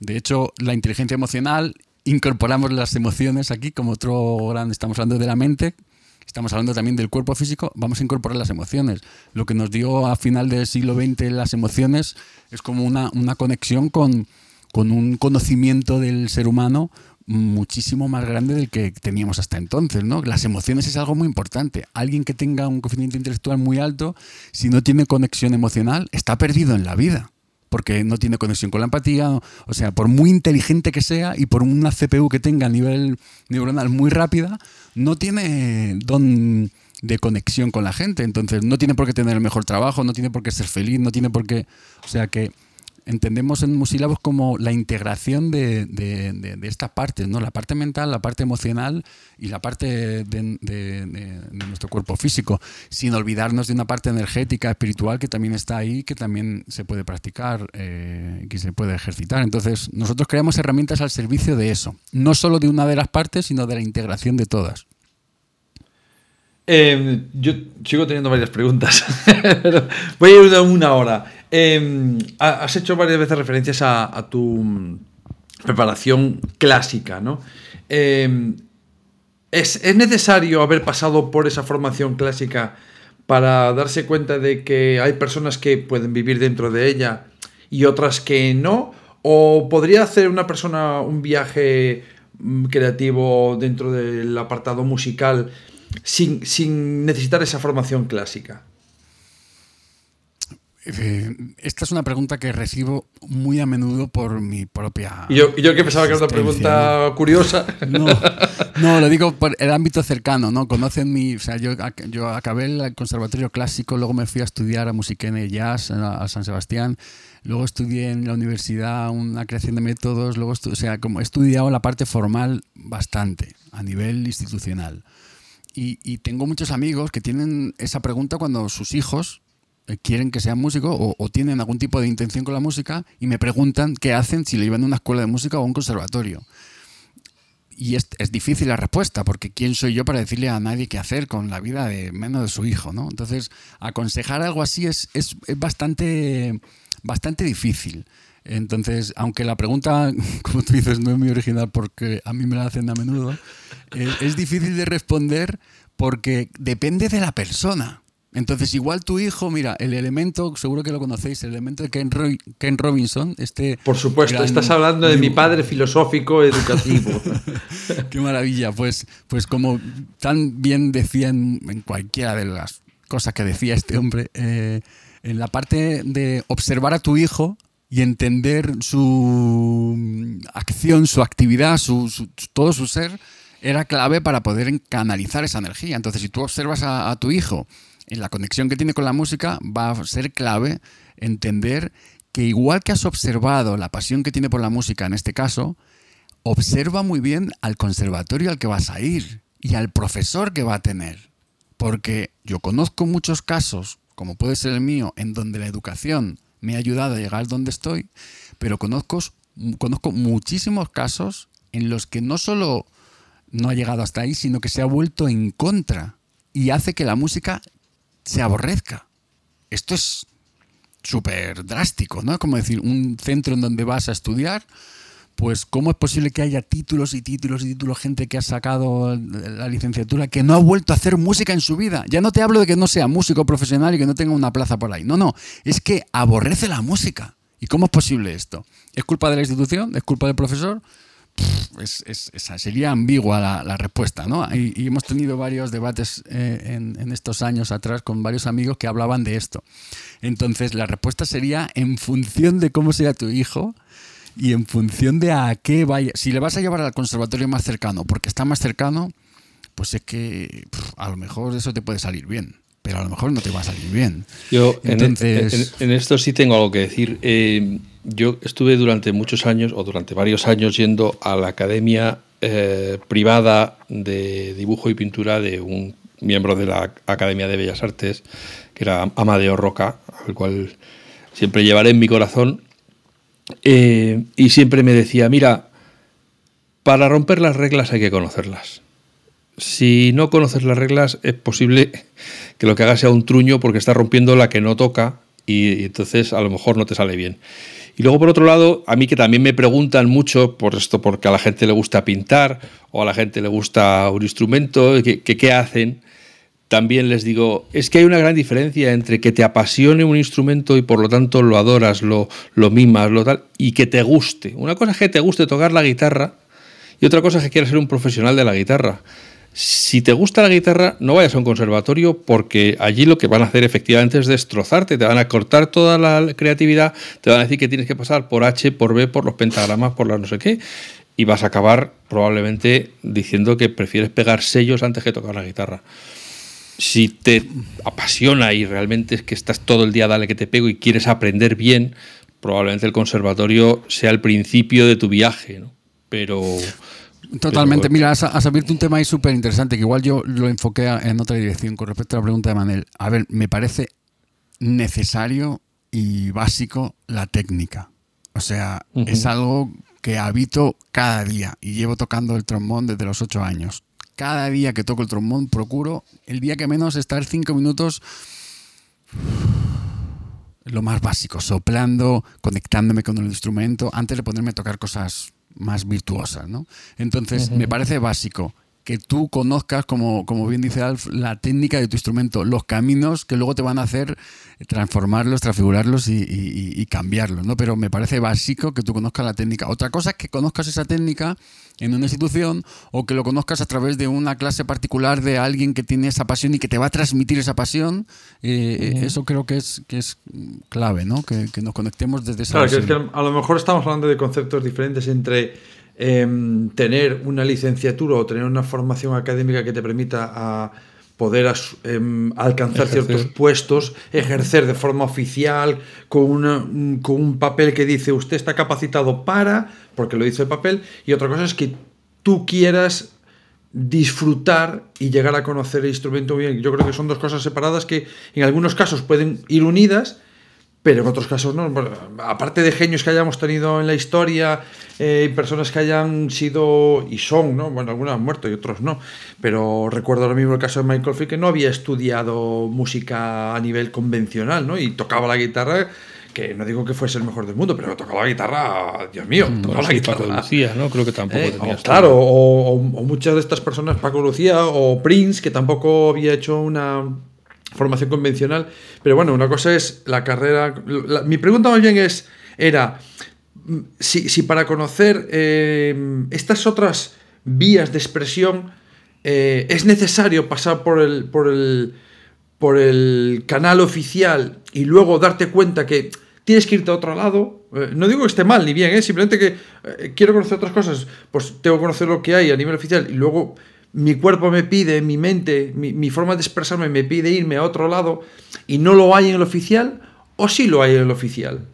De hecho, la inteligencia emocional, incorporamos las emociones aquí como otro gran, estamos hablando de la mente, estamos hablando también del cuerpo físico, vamos a incorporar las emociones. Lo que nos dio a final del siglo XX las emociones es como una, conexión con, con un conocimiento del ser humano muchísimo más grande del que teníamos hasta entonces, ¿no? Las emociones es algo muy importante. Alguien que tenga un coeficiente intelectual muy alto, si no tiene conexión emocional, está perdido en la vida porque no tiene conexión con la empatía, o sea, por muy inteligente que sea y por una CPU que tenga a nivel neuronal muy rápida, no tiene don de conexión con la gente, entonces no tiene por qué tener el mejor trabajo, no tiene por qué ser feliz, no tiene por qué, o sea que entendemos en Musílabos como la integración de, estas partes, ¿no? La parte mental, la parte emocional y la parte de, nuestro cuerpo físico, sin olvidarnos de una parte energética, espiritual que también está ahí, que también se puede practicar, eh, que se puede ejercitar. Entonces, nosotros creamos herramientas al servicio de eso, no solo de una de las partes, sino de la integración de todas. Em, yo sigo teniendo varias preguntas, voy a ir de una hora. Em, has hecho varias veces referencias a, tu mm, preparación clásica, ¿no? Em, ¿es, necesario haber pasado por esa formación clásica para darse cuenta de que hay personas que pueden vivir dentro de ella y otras que no? ¿O podría hacer una persona un viaje mm, creativo dentro del apartado musical sin, sin necesitar esa formación clásica? Eh, esta es una pregunta que recibo muy a menudo por mi propia. Y yo, yo que pensaba que era una pregunta curiosa. No, no, lo digo por el ámbito cercano, ¿no? Conocen mi. O sea, yo, yo acabé el conservatorio clásico, luego me fui a estudiar a Musiquene Jazz a San Sebastián, luego estudié en la universidad una creación de métodos, luego o sea, como he estudiado la parte formal bastante, a nivel institucional. Y, y tengo muchos amigos que tienen esa pregunta cuando sus hijos quieren que sea músico o, tienen algún tipo de intención con la música y me preguntan qué hacen si le llevan a una escuela de música o a un conservatorio. Y es, difícil la respuesta, porque ¿quién soy yo para decirle a nadie qué hacer con la vida de menos de su hijo? ¿no? Entonces, aconsejar algo así es, es, bastante, bastante difícil. Entonces, aunque la pregunta, como tú dices, no es muy original porque a mí me la hacen a menudo, eh, es difícil de responder porque depende de la persona. Entonces, igual tu hijo, mira, el elemento, seguro que lo conocéis, el elemento de Ken, Ken Robinson, este... Por supuesto, estás hablando de mi padre filosófico educativo. Qué maravilla, pues, pues como tan bien decía en, cualquiera de las cosas que decía este hombre, eh, en la parte de observar a tu hijo y entender su acción, su actividad, su, todo su ser, era clave para poder canalizar esa energía. Entonces, si tú observas a tu hijo, en la conexión que tiene con la música va a ser clave entender que igual que has observado la pasión que tiene por la música en este caso, observa muy bien al conservatorio al que vas a ir y al profesor que va a tener. Porque yo conozco muchos casos, como puede ser el mío, en donde la educación me ha ayudado a llegar donde estoy, pero conozco, conozco muchísimos casos en los que no solo no ha llegado hasta ahí, sino que se ha vuelto en contra y hace que la música se aborrezca. Esto es súper drástico, ¿no? Como decir, un centro en donde vas a estudiar, pues ¿cómo es posible que haya títulos y títulos y títulos, gente que ha sacado la licenciatura, que no ha vuelto a hacer música en su vida? Ya no te hablo de que no sea músico profesional y que no tenga una plaza por ahí. No, no, es que aborrece la música. ¿Y cómo es posible esto? ¿Es culpa de la institución? ¿Es culpa del profesor? Es, sería ambigua la, respuesta, ¿no? Y, hemos tenido varios debates eh, en, estos años atrás con varios amigos que hablaban de esto. Entonces, la respuesta sería en función de cómo sea tu hijo y en función de a qué vaya. Si le vas a llevar al conservatorio más cercano, porque está más cercano, pues es que a lo mejor eso te puede salir bien pero a lo mejor no te va a salir bien. Yo en, esto sí tengo algo que decir. Eh, yo estuve durante muchos años, o durante varios años, yendo a la academia eh, privada de dibujo y pintura de un miembro de la Academia de Bellas Artes, que era Amadeo Roca, al cual siempre llevaré en mi corazón. Eh, y siempre me decía, mira, para romper las reglas hay que conocerlas. Si no conoces las reglas, es posible que lo que hagas sea un truño porque estás rompiendo la que no toca y, entonces a lo mejor no te sale bien. Y luego, por otro lado, a mí que también me preguntan mucho por esto, porque a la gente le gusta pintar o a la gente le gusta un instrumento, que qué hacen, también les digo, es que hay una gran diferencia entre que te apasione un instrumento y por lo tanto lo adoras, lo, lo mimas, lo tal, y que te guste. Una cosa es que te guste tocar la guitarra y otra cosa es que quieras ser un profesional de la guitarra. Si te gusta la guitarra, no vayas a un conservatorio porque allí lo que van a hacer efectivamente es destrozarte, te van a cortar toda la creatividad, te van a decir que tienes que pasar por H, por B, por los pentagramas, por la no sé qué, y vas a acabar probablemente diciendo que prefieres pegar sellos antes que tocar la guitarra. Si te apasiona y realmente es que estás todo el día dale que te pego y quieres aprender bien, probablemente el conservatorio sea el principio de tu viaje, ¿no? Pero Totalmente. Mira, has, abierto un tema ahí súper interesante, que igual yo lo enfoqué en otra dirección con respecto a la pregunta de Manel. A ver, me parece necesario y básico la técnica. O sea, es algo que habito cada día y llevo tocando el trombón desde los ocho años. Cada día que toco el trombón procuro, el día que menos, estar cinco minutos lo más básico, soplando, conectándome con el instrumento, antes de ponerme a tocar cosas más virtuosas, ¿no? Entonces, me parece básico que tú conozcas, como, como bien dice Alf, la técnica de tu instrumento, los caminos que luego te van a hacer transformarlos, transfigurarlos y, cambiarlos, ¿no? Pero me parece básico que tú conozcas la técnica. Otra cosa es que conozcas esa técnica en una institución o que lo conozcas a través de una clase particular de alguien que tiene esa pasión y que te va a transmitir esa pasión. Eh, eso creo que es, que es clave, ¿no? Que, nos conectemos desde esa Claro, que es que a lo mejor estamos hablando de conceptos diferentes entre Em, tener una licenciatura o tener una formación académica que te permita a poder em, alcanzar ciertos puestos, ejercer de forma oficial, con, con un papel que dice usted está capacitado para, porque lo dice el papel, y otra cosa es que tú quieras disfrutar y llegar a conocer el instrumento bien. Yo creo que son dos cosas separadas que en algunos casos pueden ir unidas, pero en otros casos no. aparte de genios que hayamos tenido en la historia, eh, personas que hayan sido y son, ¿no? Bueno, algunos han muerto y otros no. Pero recuerdo ahora mismo el caso de Michael Field que no había estudiado música a nivel convencional, ¿no? Y tocaba la guitarra que no digo que fuese el mejor del mundo, pero tocaba la guitarra, Dios mío, mm, tocaba la guitarra. Paco Lucía, ¿no? Creo que tampoco eh, tenía Claro, o, o, muchas de estas personas, Paco Lucía o Prince, que tampoco había hecho una formación convencional. Pero bueno, una cosa es la carrera. mi pregunta más bien es, era, si, para conocer eh, estas otras vías de expresión eh, es necesario pasar por el, por, el, por el canal oficial y luego darte cuenta que tienes que irte a otro lado. Eh, no digo que esté mal ni bien, simplemente que quiero conocer otras cosas, pues tengo que conocer lo que hay a nivel oficial y luego mi cuerpo me pide, mi mente, mi, forma de expresarme me pide irme a otro lado y no lo hay en el oficial, o sí lo hay en el oficial.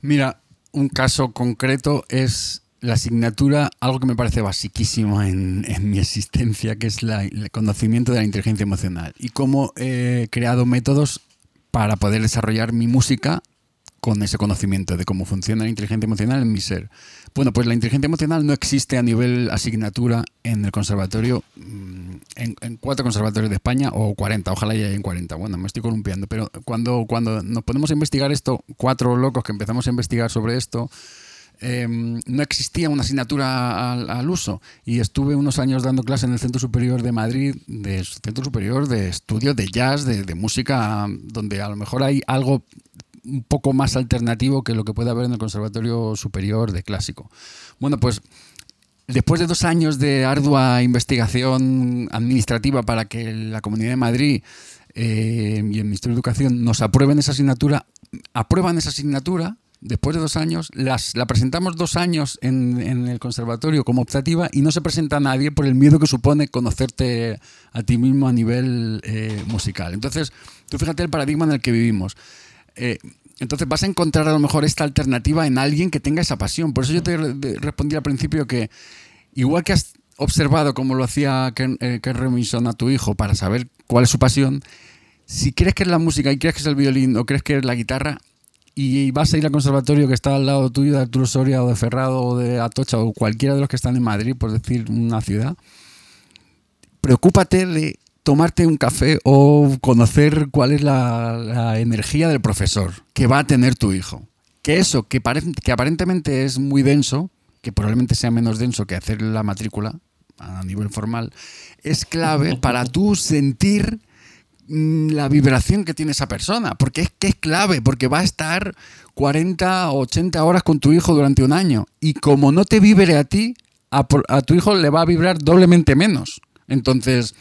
Mira, un caso concreto es la asignatura, algo que me parece basiquísimo en, mi existencia, que es el conocimiento de la inteligencia emocional y cómo he creado métodos para poder desarrollar mi música con ese conocimiento de cómo funciona la inteligencia emocional en mi ser. Bueno, pues la inteligencia emocional no existe a nivel asignatura en el conservatorio, mm, en, cuatro conservatorios de España o 40, ojalá ya en 40. Bueno, me estoy columpiando, pero cuando, cuando nos ponemos a investigar esto, cuatro locos que empezamos a investigar sobre esto, em, no existía una asignatura al, uso y estuve unos años dando clase en el Centro Superior de Madrid, de Centro Superior de Estudio de Jazz, de música, donde a lo mejor hay algo un poco más alternativo que lo que puede haber en el Conservatorio Superior de Clásico. Bueno, pues después de dos años de ardua investigación administrativa para que la Comunidad de Madrid eh, y el Ministerio de Educación nos aprueben esa asignatura, aprueban esa asignatura después de dos años, las, la presentamos dos años en, el conservatorio como optativa y no se presenta a nadie por el miedo que supone conocerte a ti mismo a nivel eh, musical. Entonces, tú fíjate el paradigma en el que vivimos. Eh, Entonces vas a encontrar a lo mejor esta alternativa en alguien que tenga esa pasión. Por eso yo te respondí al principio que igual que has observado como lo hacía Ken, eh, a tu hijo para saber cuál es su pasión, si crees que es la música y crees que es el violín o crees que es la guitarra y vas a ir al conservatorio que está al lado tuyo de Arturo Soria o de Ferrado o de Atocha o cualquiera de los que están en Madrid, por decir una ciudad, preocúpate de tomarte un café o conocer cuál es la, energía del profesor que va a tener tu hijo. Que eso, que, que aparentemente es muy denso, que probablemente sea menos denso que hacer la matrícula a nivel formal, es clave para tú sentir mm, la vibración que tiene esa persona, porque es que es clave, porque va a estar 40 o 80 horas con tu hijo durante un año y como no te vibre a ti, a, a tu hijo le va a vibrar doblemente menos. Entonces,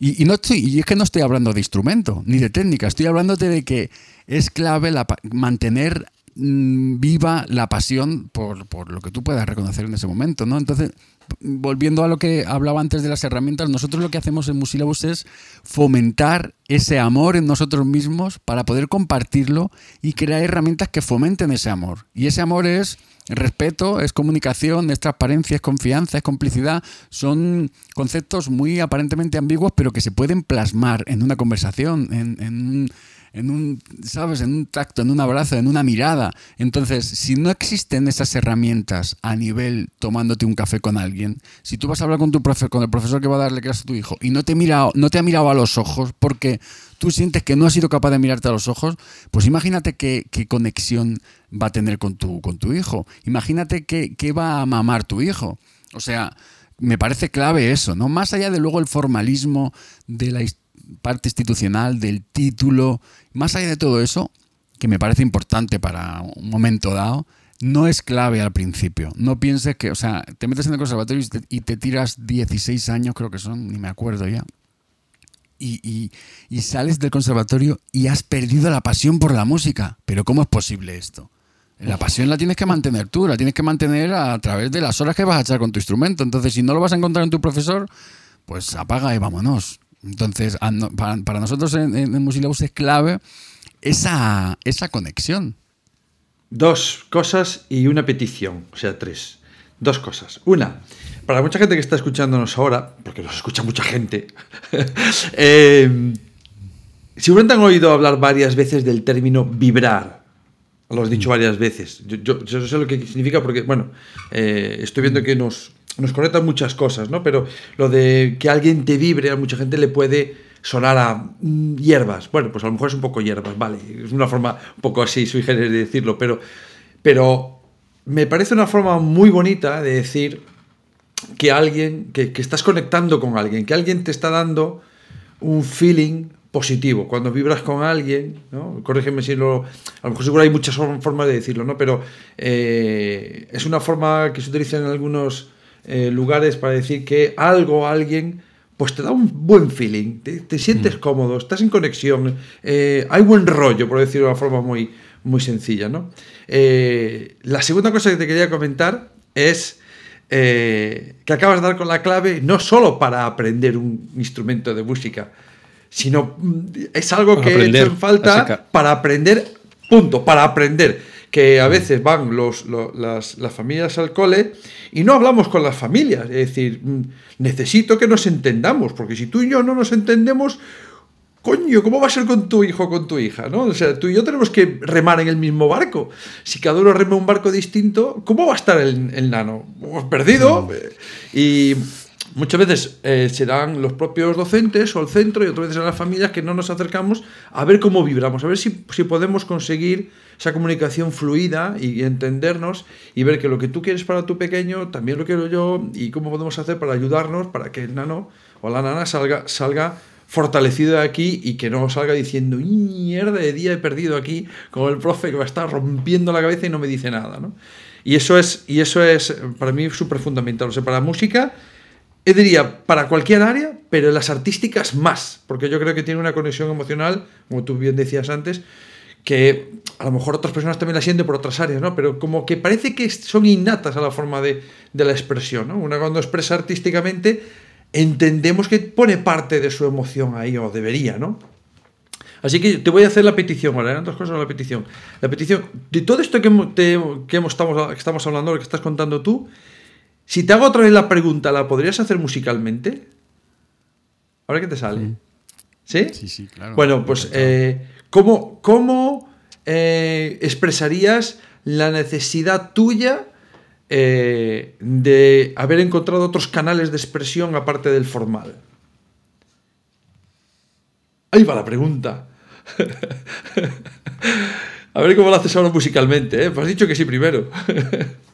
y, no estoy, y es que no estoy hablando de instrumento ni de técnica, estoy hablándote de que es clave la, mantener mm, viva la pasión por, por, lo que tú puedas reconocer en ese momento, ¿no? Entonces, volviendo a lo que hablaba antes de las herramientas, nosotros lo que hacemos en Musilabus es fomentar ese amor en nosotros mismos para poder compartirlo y crear herramientas que fomenten ese amor. Y ese amor es respeto, es comunicación, es transparencia, es confianza, es complicidad. Son conceptos muy aparentemente ambiguos, pero que se pueden plasmar en una conversación, en, en un, ¿sabes? En un tacto, en un abrazo, en una mirada. Entonces, si no existen esas herramientas a nivel tomándote un café con alguien, si tú vas a hablar con tu profe, con el profesor que va a darle clase a tu hijo y no te, mira, no te ha mirado a los ojos porque tú sientes que no has sido capaz de mirarte a los ojos, pues imagínate qué, conexión va a tener con tu, con tu hijo. Imagínate qué, qué va a mamar tu hijo. O sea, me parece clave eso, ¿no? Más allá de luego el formalismo de la parte institucional, del título, más allá de todo eso, que me parece importante para un momento dado, no es clave al principio. No pienses que, o sea, te metes en el conservatorio y te, tiras 16 años, creo que son, ni me acuerdo ya. Y, y, sales del conservatorio y has perdido la pasión por la música. Pero ¿cómo es posible esto? La pasión la tienes que mantener tú, la tienes que mantener a través de las horas que vas a echar con tu instrumento. Entonces, si no lo vas a encontrar en tu profesor, pues apaga y vámonos. Entonces, para, nosotros en, en es clave esa, esa conexión. Dos cosas y una petición, o sea, tres. Dos cosas. Una, para mucha gente que está escuchándonos ahora, porque nos escucha mucha gente, eh, seguramente han oído hablar varias veces del término vibrar. Lo has dicho mm. varias veces. Yo, yo, sé lo que significa porque, bueno, eh, estoy viendo que nos, nos conectan muchas cosas, ¿no? Pero lo de que alguien te vibre, a mucha gente le puede sonar a mm, hierbas. Bueno, pues a lo mejor es un poco hierbas, vale. Es una forma un poco así, sui generis de decirlo, pero, pero me parece una forma muy bonita de decir que alguien, que, estás conectando con alguien, que alguien te está dando un feeling positivo. Cuando vibras con alguien, ¿no? corrígeme si lo... A lo mejor seguro hay muchas formas de decirlo, ¿no? Pero eh, es una forma que se utiliza en algunos eh, lugares para decir que algo, alguien, pues te da un buen feeling, te, sientes mm. cómodo, estás en conexión, eh, hay buen rollo, por decirlo de una forma muy, muy sencilla. ¿no? Eh, la segunda cosa que te quería comentar es que acabas de dar con la clave no solo para aprender un instrumento de música, sino mm, es algo que he hecho falta para aprender, punto, para aprender que a veces van los, las, familias al cole y no hablamos con las familias. Es decir, mm, necesito que nos entendamos, porque si tú y yo no nos entendemos, coño, ¿cómo va a ser con tu hijo o con tu hija? ¿no? O sea, tú y yo tenemos que remar en el mismo barco. Si cada uno rema un barco distinto, ¿cómo va a estar el, el nano? Pues perdido. Y Muchas veces eh, serán los propios docentes o el centro y otras veces serán las familias que no nos acercamos a ver cómo vibramos, a ver si, si podemos conseguir esa comunicación fluida y, entendernos y ver que lo que tú quieres para tu pequeño también lo quiero yo y cómo podemos hacer para ayudarnos para que el nano o la nana salga, salga fortalecido aquí y que no salga diciendo mierda de día he perdido aquí con el profe que va a estar rompiendo la cabeza y no me dice nada. ¿no? Y, eso es, y eso es para mí súper fundamental. O sea, para música yo diría para cualquier área, pero en las artísticas más, porque yo creo que tiene una conexión emocional, como tú bien decías antes, que a lo mejor otras personas también la sienten por otras áreas, ¿no? Pero como que parece que son innatas a la forma de, de la expresión, ¿no? Una cuando expresa artísticamente, entendemos que pone parte de su emoción ahí, o debería, ¿no? Así que te voy a hacer la petición ahora, eran dos cosas la petición. La petición, de todo esto que, que, hemos, estamos, que estamos hablando, lo que estás contando tú, si te hago otra vez la pregunta, ¿la podrías hacer musicalmente? ¿Ahora qué te sale? ¿Sí? Sí, sí, claro. Bueno, pues, eh, ¿cómo, cómo eh, expresarías la necesidad tuya eh, de haber encontrado otros canales de expresión aparte del formal? Ahí va la pregunta. A ver cómo lo haces ahora musicalmente, ¿eh? Pues has dicho que sí primero.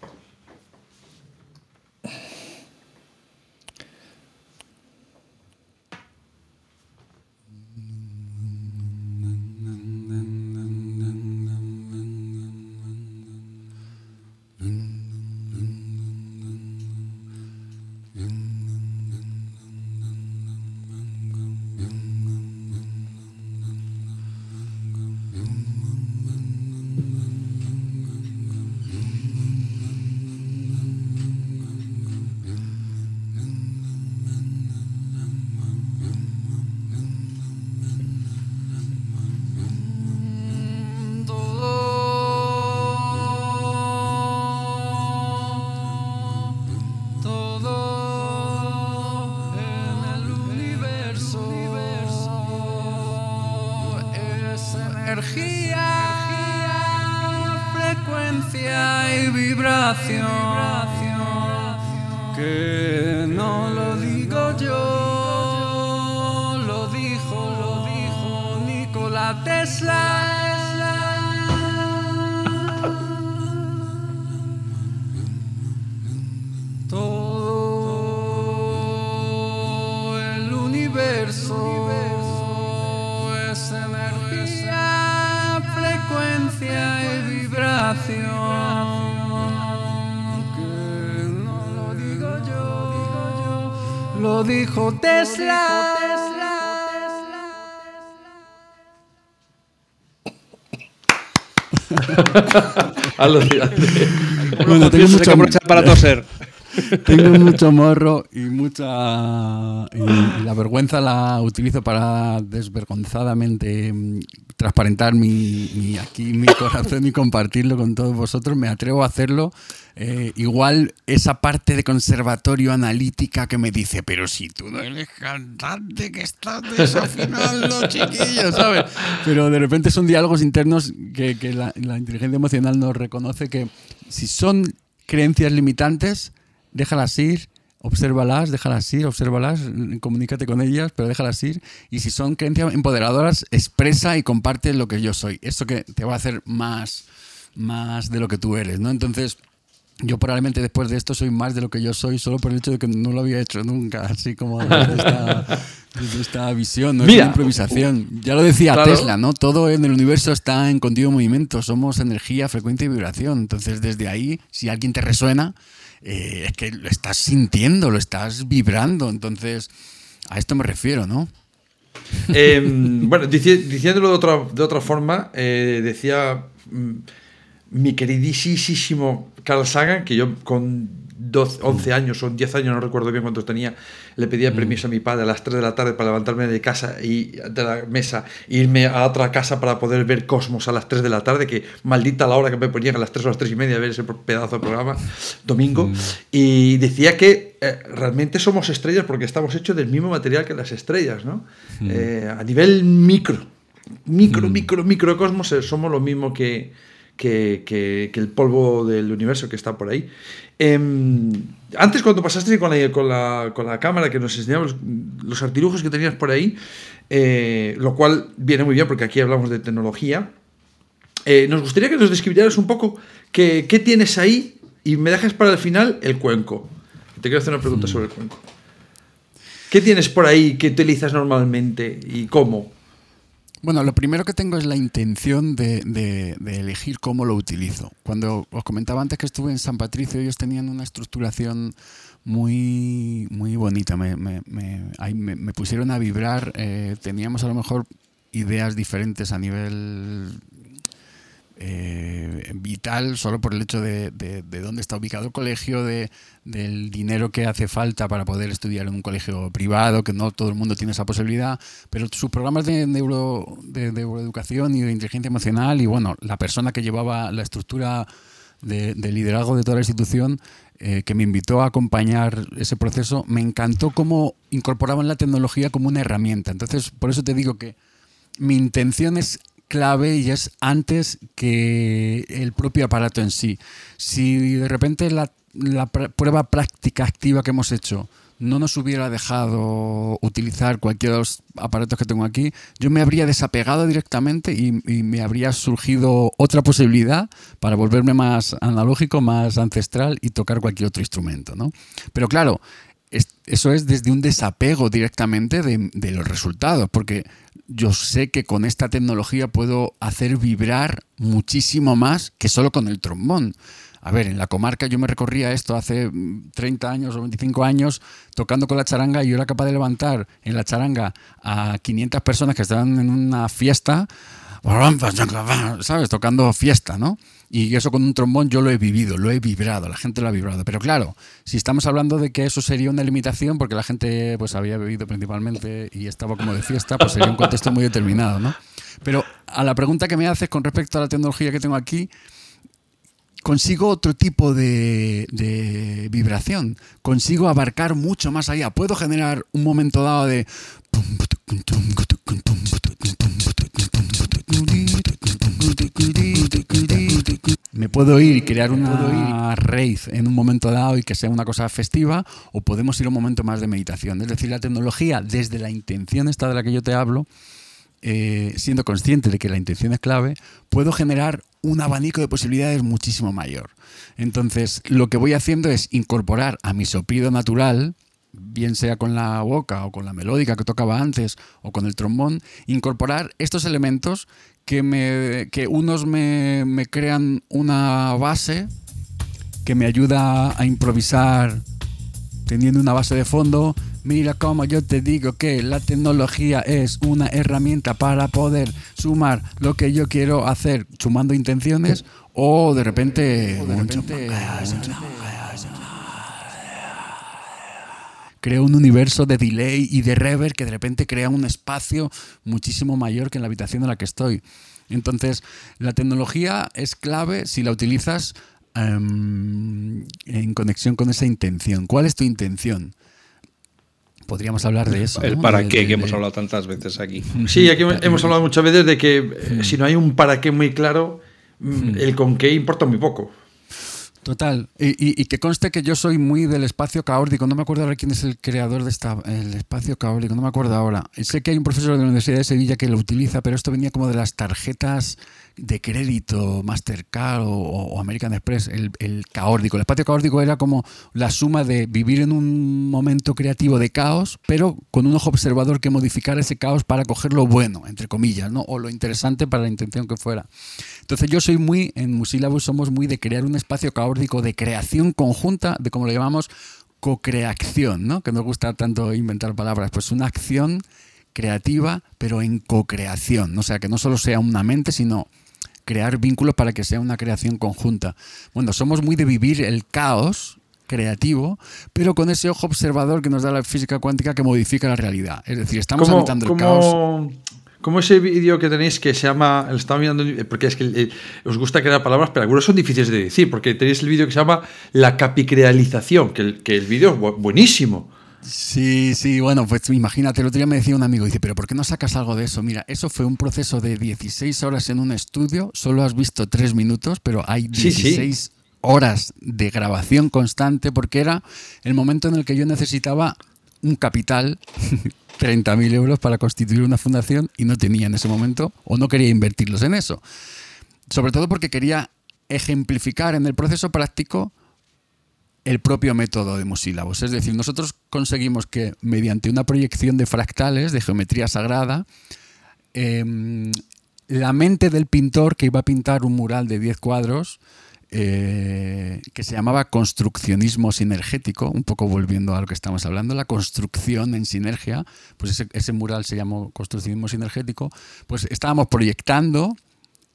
bueno, tengo mucho para toser. Tengo mucho morro y mucha. Y, la vergüenza la utilizo para desvergonzadamente mm, transparentar mi, aquí mi corazón y compartirlo con todos vosotros. Me atrevo a hacerlo. Eh, igual esa parte de conservatorio analítica que me dice, pero si tú no eres cantante, que estás desafinando, chiquillo, ¿sabes? Pero de repente son diálogos internos que, la, la inteligencia emocional nos reconoce que si son creencias limitantes, déjalas ir, obsérvalas, déjalas ir, obsérvalas, comunícate con ellas, pero déjalas ir. Y si son creencias empoderadoras, expresa y comparte lo que yo soy. Esto que te va a hacer más, más de lo que tú eres, ¿no? Entonces, yo probablemente después de esto soy más de lo que yo soy solo por el hecho de que no lo había hecho nunca, así como desde esta, visión, no es una improvisación. Ya lo decía Tesla, ¿no? Todo en el universo está en continuo movimiento, somos energía, frecuencia y vibración. Entonces, desde ahí, si alguien te resuena, eh, es que lo estás sintiendo, lo estás vibrando. Entonces, a esto me refiero, ¿no? Em, bueno, diciéndolo de otra, de otra forma, eh, decía mm, mi queridísimo Carl Sagan, que yo con 12, 11 años o 10 años, no recuerdo bien cuántos tenía, le pedía mm. permiso a mi padre a las 3 de la tarde para levantarme de casa y de la mesa e irme a otra casa para poder ver Cosmos a las 3 de la tarde, que maldita la hora que me ponían a las 3 o las 3 y media a ver ese pedazo de programa domingo. Mm. Y decía que eh, realmente somos estrellas porque estamos hechos del mismo material que las estrellas, ¿no? Mm. Eh, a nivel micro, micro, micro, microcosmos eh, somos lo mismo que que, el polvo del universo que está por ahí. Em, antes, cuando pasaste con la, con, la, con la, cámara que nos enseñabas los, artilujos que tenías por ahí, eh, lo cual viene muy bien porque aquí hablamos de tecnología, eh, nos gustaría que nos describieras un poco qué, qué, tienes ahí y me dejas para el final el cuenco. Te quiero hacer una pregunta mm. sobre el cuenco. ¿Qué tienes por ahí que utilizas normalmente y cómo? Bueno, lo primero que tengo es la intención de, elegir cómo lo utilizo. Cuando os comentaba antes que estuve en San Patricio, ellos tenían una estructuración muy, muy bonita. Me, me, pusieron a vibrar. Eh, teníamos a lo mejor ideas diferentes a nivel eh, vital solo por el hecho de, dónde está ubicado el colegio, de, del dinero que hace falta para poder estudiar en un colegio privado, que no todo el mundo tiene esa posibilidad, pero sus programas de, neuro, de, neuroeducación y de inteligencia emocional y bueno, la persona que llevaba la estructura de, liderazgo de toda la institución eh, que me invitó a acompañar ese proceso, me encantó cómo incorporaban la tecnología como una herramienta. Entonces, por eso te digo que mi intención es clave y es antes que el propio aparato en sí. Si de repente la, prueba práctica activa que hemos hecho no nos hubiera dejado utilizar cualquiera de los aparatos que tengo aquí, yo me habría desapegado directamente y, me habría surgido otra posibilidad para volverme más analógico, más ancestral y tocar cualquier otro instrumento. ¿no? Pero claro, eso es desde un desapego directamente de, de, los resultados, porque yo sé que con esta tecnología puedo hacer vibrar muchísimo más que solo con el trombón. A ver, en la comarca yo me recorría esto hace 30 años o 25 años tocando con la charanga y yo era capaz de levantar en la charanga a 500 personas que estaban en una fiesta, ¿sabes? Tocando fiesta, ¿no? Y eso con un trombón yo lo he vivido, lo he vibrado, la gente lo ha vibrado. Pero claro, si estamos hablando de que eso sería una limitación, porque la gente pues había bebido principalmente y estaba como de fiesta, pues sería un contexto muy determinado, ¿no? Pero a la pregunta que me haces con respecto a la tecnología que tengo aquí, consigo otro tipo de, de, vibración, consigo abarcar mucho más allá. Puedo generar un momento dado de me puedo ir y crear una raíz en un momento dado y que sea una cosa festiva, o podemos ir a un momento más de meditación. Es decir, la tecnología, desde la intención esta de la que yo te hablo, eh, siendo consciente de que la intención es clave, puedo generar un abanico de posibilidades muchísimo mayor. Entonces, lo que voy haciendo es incorporar a mi sopido natural, bien sea con la boca o con la melódica que tocaba antes o con el trombón, incorporar estos elementos que, me, que unos me, me crean una base que me ayuda a improvisar teniendo una base de fondo. Mira cómo yo te digo que la tecnología es una herramienta para poder sumar lo que yo quiero hacer sumando intenciones o de repente, de repente creo un universo de delay y de reverb que de repente crea un espacio muchísimo mayor que en la habitación en la que estoy. Entonces, la tecnología es clave si la utilizas em, en conexión con esa intención. ¿Cuál es tu intención? Podríamos hablar de eso. El para qué que hemos hablado tantas veces aquí. Sí, aquí hemos hablado muchas veces de que eh, si no hay un para qué muy claro, mm, el con qué importa muy poco. Total. Y, que conste que yo soy muy del espacio caórdico. No me acuerdo ahora quién es el creador de esta, el espacio caórdico. No me acuerdo ahora. Sé que hay un profesor de la Universidad de Sevilla que lo utiliza, pero esto venía como de las tarjetas de crédito, Mastercard o, American Express, el, el, caórdico. El espacio caórdico era como la suma de vivir en un momento creativo de caos, pero con un ojo observador que modificara ese caos para coger lo bueno, entre comillas, ¿no? o lo interesante para la intención que fuera. Entonces yo soy muy, en Musilabus somos muy de crear un espacio caórdico de creación conjunta, de como lo llamamos, co-creación, ¿no? que nos gusta tanto inventar palabras, pues una acción creativa, pero en co-creación, o sea, que no solo sea una mente, sino crear vínculos para que sea una creación conjunta. Bueno, somos muy de vivir el caos creativo, pero con ese ojo observador que nos da la física cuántica que modifica la realidad. Es decir, estamos habitando el caos como ese vídeo que tenéis que se llama, el estaba mirando, porque es que eh, os gusta crear palabras, pero algunos son difíciles de decir, porque tenéis el vídeo que se llama la capicrealización, que el, que el vídeo es buenísimo. Sí, sí, bueno, pues imagínate, el otro día me decía un amigo, dice, pero ¿por qué no sacas algo de eso? Mira, eso fue un proceso de 16 horas en un estudio, solo has visto 3 minutos, pero hay 16 horas de grabación constante, porque era el momento en el que yo necesitaba un capital 30.000 euros para constituir una fundación y no tenía en ese momento o no quería invertirlos en eso. Sobre todo porque quería ejemplificar en el proceso práctico el propio método de musílabos. Es decir, nosotros conseguimos que mediante una proyección de fractales, de geometría sagrada, em, la mente del pintor que iba a pintar un mural de 10 cuadros eh, que se llamaba construccionismo sinergético, un poco volviendo a lo que estamos hablando, la construcción en sinergia, pues ese, mural se llamó construccionismo sinergético, pues estábamos proyectando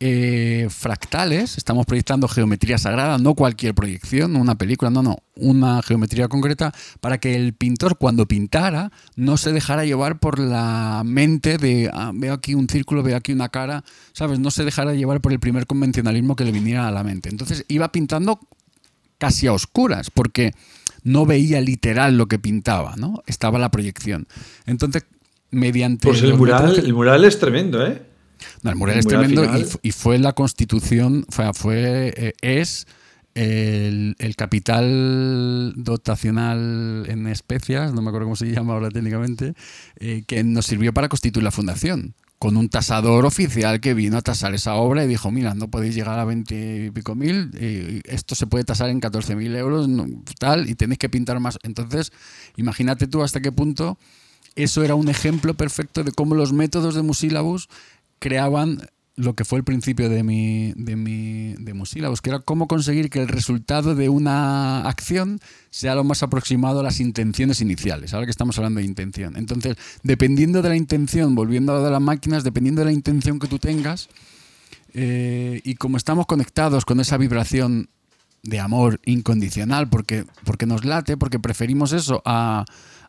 eh, fractales, estamos proyectando geometría sagrada, no cualquier proyección, una película, no, no, una geometría concreta, para que el pintor cuando pintara no se dejara llevar por la mente de, ah, veo aquí un círculo, veo aquí una cara, ¿sabes? No se dejara llevar por el primer convencionalismo que le viniera a la mente. Entonces iba pintando casi a oscuras, porque no veía literal lo que pintaba, ¿no? Estaba la proyección. Entonces, mediante... Pues el mural, el mural es tremendo, ¿eh? No, el mural es tremendo y, fue la constitución, fue, fue eh, es el, capital dotacional en especias, no me acuerdo cómo se llama ahora técnicamente, eh, que nos sirvió para constituir la fundación con un tasador oficial que vino a tasar esa obra y dijo, mira, no podéis llegar a 20 y pico mil, eh, esto se puede tasar en 14 mil euros, tal, y tenéis que pintar más. Entonces, imagínate tú hasta qué punto eso era un ejemplo perfecto de cómo los métodos de Musílabus creaban lo que fue el principio de mi, de mi de Musílabus, que era cómo conseguir que el resultado de una acción sea lo más aproximado a las intenciones iniciales. Ahora que estamos hablando de intención. Entonces, dependiendo de la intención, volviendo a las máquinas, dependiendo de la intención que tú tengas, eh, y como estamos conectados con esa vibración de amor incondicional, porque, porque nos late, porque preferimos eso a,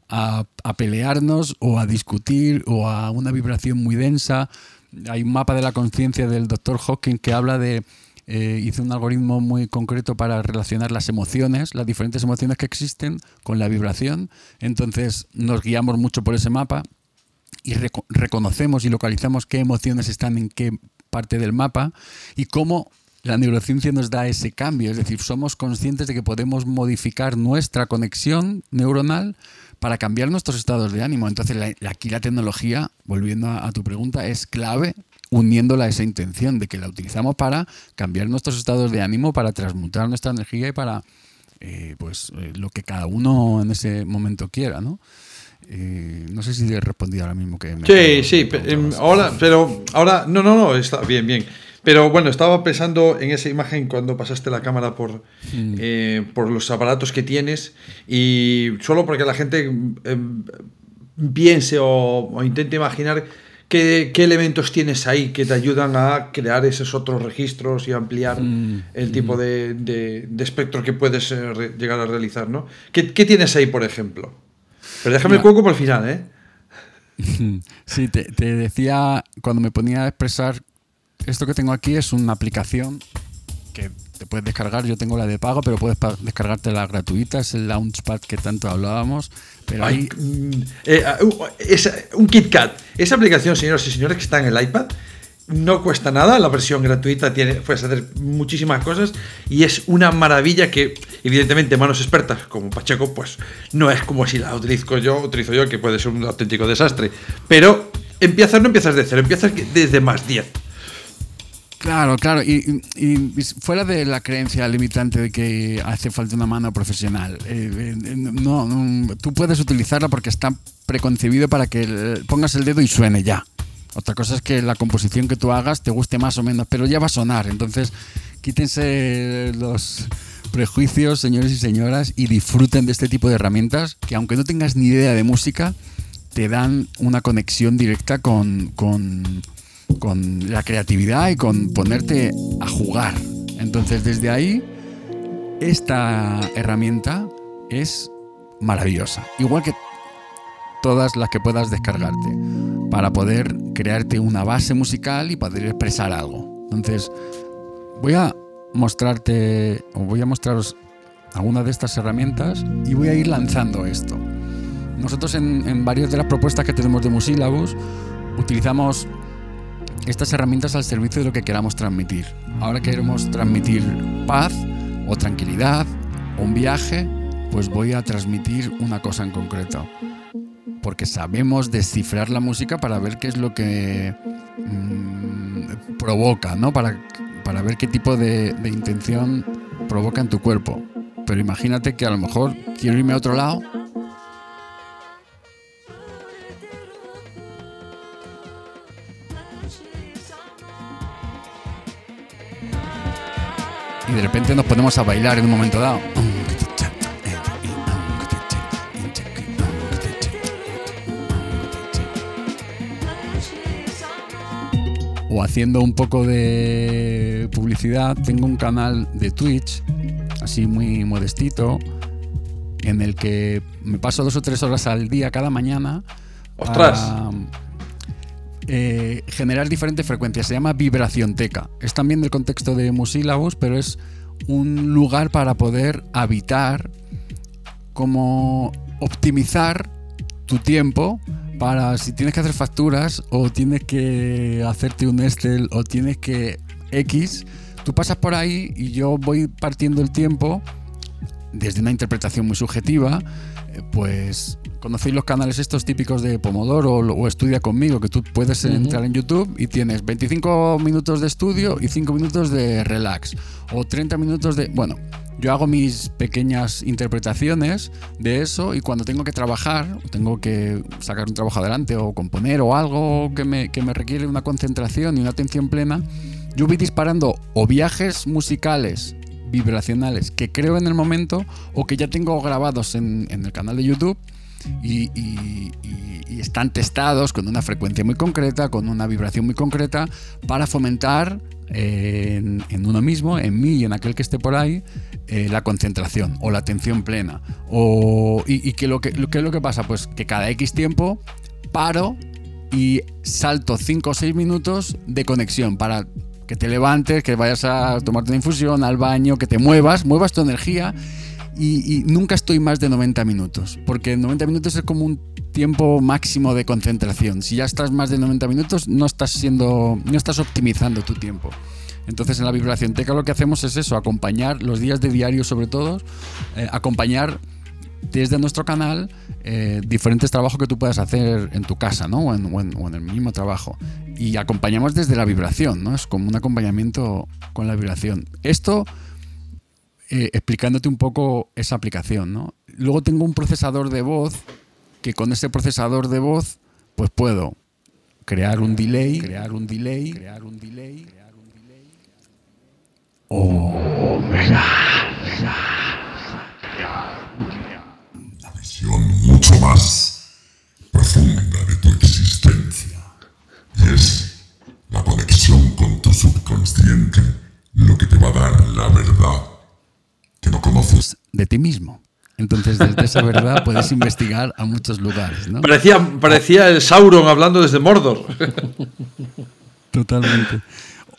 a, a pelearnos o a discutir o a una vibración muy densa hay un mapa de la conciencia del doctor Hawking que habla de eh, hizo un algoritmo muy concreto para relacionar las emociones, las diferentes emociones que existen con la vibración. Entonces nos guiamos mucho por ese mapa y reconocemos y localizamos qué emociones están en qué parte del mapa y cómo la neurociencia nos da ese cambio. Es decir, somos conscientes de que podemos modificar nuestra conexión neuronal para cambiar nuestros estados de ánimo. Entonces, aquí la tecnología, volviendo a, tu pregunta, es clave uniéndola a esa intención de que la utilizamos para cambiar nuestros estados de ánimo, para transmutar nuestra energía y para eh, pues eh, lo que cada uno en ese momento quiera, ¿no? Eh, no sé si he respondido ahora mismo que Sí, sí, em, ahora, pero ahora, no, no, no, está bien, bien. Pero bueno, estaba pensando en esa imagen cuando pasaste la cámara por, mm. eh, por los aparatos que tienes y solo porque la gente em, piense o, intente imaginar qué, elementos tienes ahí que te ayudan a crear esos otros registros y ampliar mm. el tipo mm. de, espectro que puedes eh, llegar a realizar, ¿no? ¿Qué, tienes ahí, por ejemplo? Pero déjame el cuenco por el final, ¿eh? Sí, te, te, decía, cuando me ponía a expresar esto que tengo aquí es una aplicación que te puedes descargar. Yo tengo la de pago, pero puedes descargarte la gratuita. Es el Launchpad que tanto hablábamos. Pero hay. Mm, eh, ah, uh, es un KitKat. Esa aplicación, señoras y señores, que está en el iPad, no cuesta nada. La versión gratuita tiene, puedes hacer muchísimas cosas y es una maravilla que, evidentemente, manos expertas como Pacheco, pues no es como si la utilizo yo, utilizo yo, que puede ser un auténtico desastre. Pero empiezas, no empiezas de cero, empiezas desde más 10. Claro, claro. Y, fuera de la creencia limitante de que hace falta una mano profesional, eh, eh, no, tú puedes utilizarla porque está preconcebido para que pongas el dedo y suene ya. Otra cosa es que la composición que tú hagas te guste más o menos, pero ya va a sonar. Entonces, quítense los prejuicios, señores y señoras, y disfruten de este tipo de herramientas que aunque no tengas ni idea de música, te dan una conexión directa con con la creatividad y con ponerte a jugar. Entonces desde ahí, esta herramienta es maravillosa. Igual que todas las que puedas descargarte para poder crearte una base musical y poder expresar algo. Entonces, voy a mostrarte o voy a mostraros algunas de estas herramientas y voy a ir lanzando esto. Nosotros en, varias de las propuestas que tenemos de Musilabus utilizamos estas herramientas al servicio de lo que queramos transmitir. Ahora queremos transmitir paz o tranquilidad o un viaje, pues voy a transmitir una cosa en concreto. Porque sabemos descifrar la música para ver qué es lo que mm, provoca, ¿no? Para, para ver qué tipo de, de intención provoca en tu cuerpo. Pero imagínate que a lo mejor quiero irme a otro lado y de repente nos ponemos a bailar en un momento dado. o haciendo un poco de publicidad, tengo un canal de Twitch, así muy modestito, en el que me paso dos o tres horas al día cada mañana. ¡Ostras! Eh, generar diferentes frecuencias. Se llama vibración teca. Es también del contexto de musílabos, pero es un lugar para poder habitar, como optimizar tu tiempo para si tienes que hacer facturas o tienes que hacerte un Excel o tienes que X, tú pasas por ahí y yo voy partiendo el tiempo desde una interpretación muy subjetiva, eh, pues conocéis los canales estos típicos de Pomodoro o, Estudia conmigo, que tú puedes entrar en YouTube y tienes 25 minutos de estudio y 5 minutos de relax, o 30 minutos de... Bueno, yo hago mis pequeñas interpretaciones de eso y cuando tengo que trabajar, tengo que sacar un trabajo adelante o componer o algo que me, que me requiere una concentración y una atención plena, yo voy disparando o viajes musicales vibracionales que creo en el momento o que ya tengo grabados en, el canal de YouTube y, están testados con una frecuencia muy concreta, con una vibración muy concreta para fomentar eh, en, uno mismo, en mí y en aquel que esté por ahí, eh, la concentración o la atención plena. O, y, que lo que, lo que lo que pasa, pues que cada X tiempo paro y salto 5 o 6 minutos de conexión para que te levantes, que vayas a tomarte una infusión, al baño, que te muevas, muevas tu energía y, nunca estoy más de 90 minutos, porque 90 minutos es como un tiempo máximo de concentración. Si ya estás más de 90 minutos, no estás siendo, no estás optimizando tu tiempo. Entonces en la vibración teca lo que hacemos es eso, acompañar los días de diario sobre todo, eh, acompañar desde nuestro canal eh, diferentes trabajos que tú puedas hacer en tu casa, ¿no? O en, el mismo trabajo. Y acompañamos desde la vibración, ¿no? Es como un acompañamiento con la vibración. Esto eh, explicándote un poco esa aplicación, ¿no? Luego tengo un procesador de voz que con ese procesador de voz pues puedo crear un delay, crear un delay, crear un delay, crear un delay. Oh, mucho más profunda de tu existencia. Y es la conexión con tu subconsciente lo que te va a dar la verdad que no conoces de ti mismo. Entonces, desde esa verdad puedes investigar a muchos lugares. ¿no? Parecía, parecía el Sauron hablando desde Mordor. Totalmente.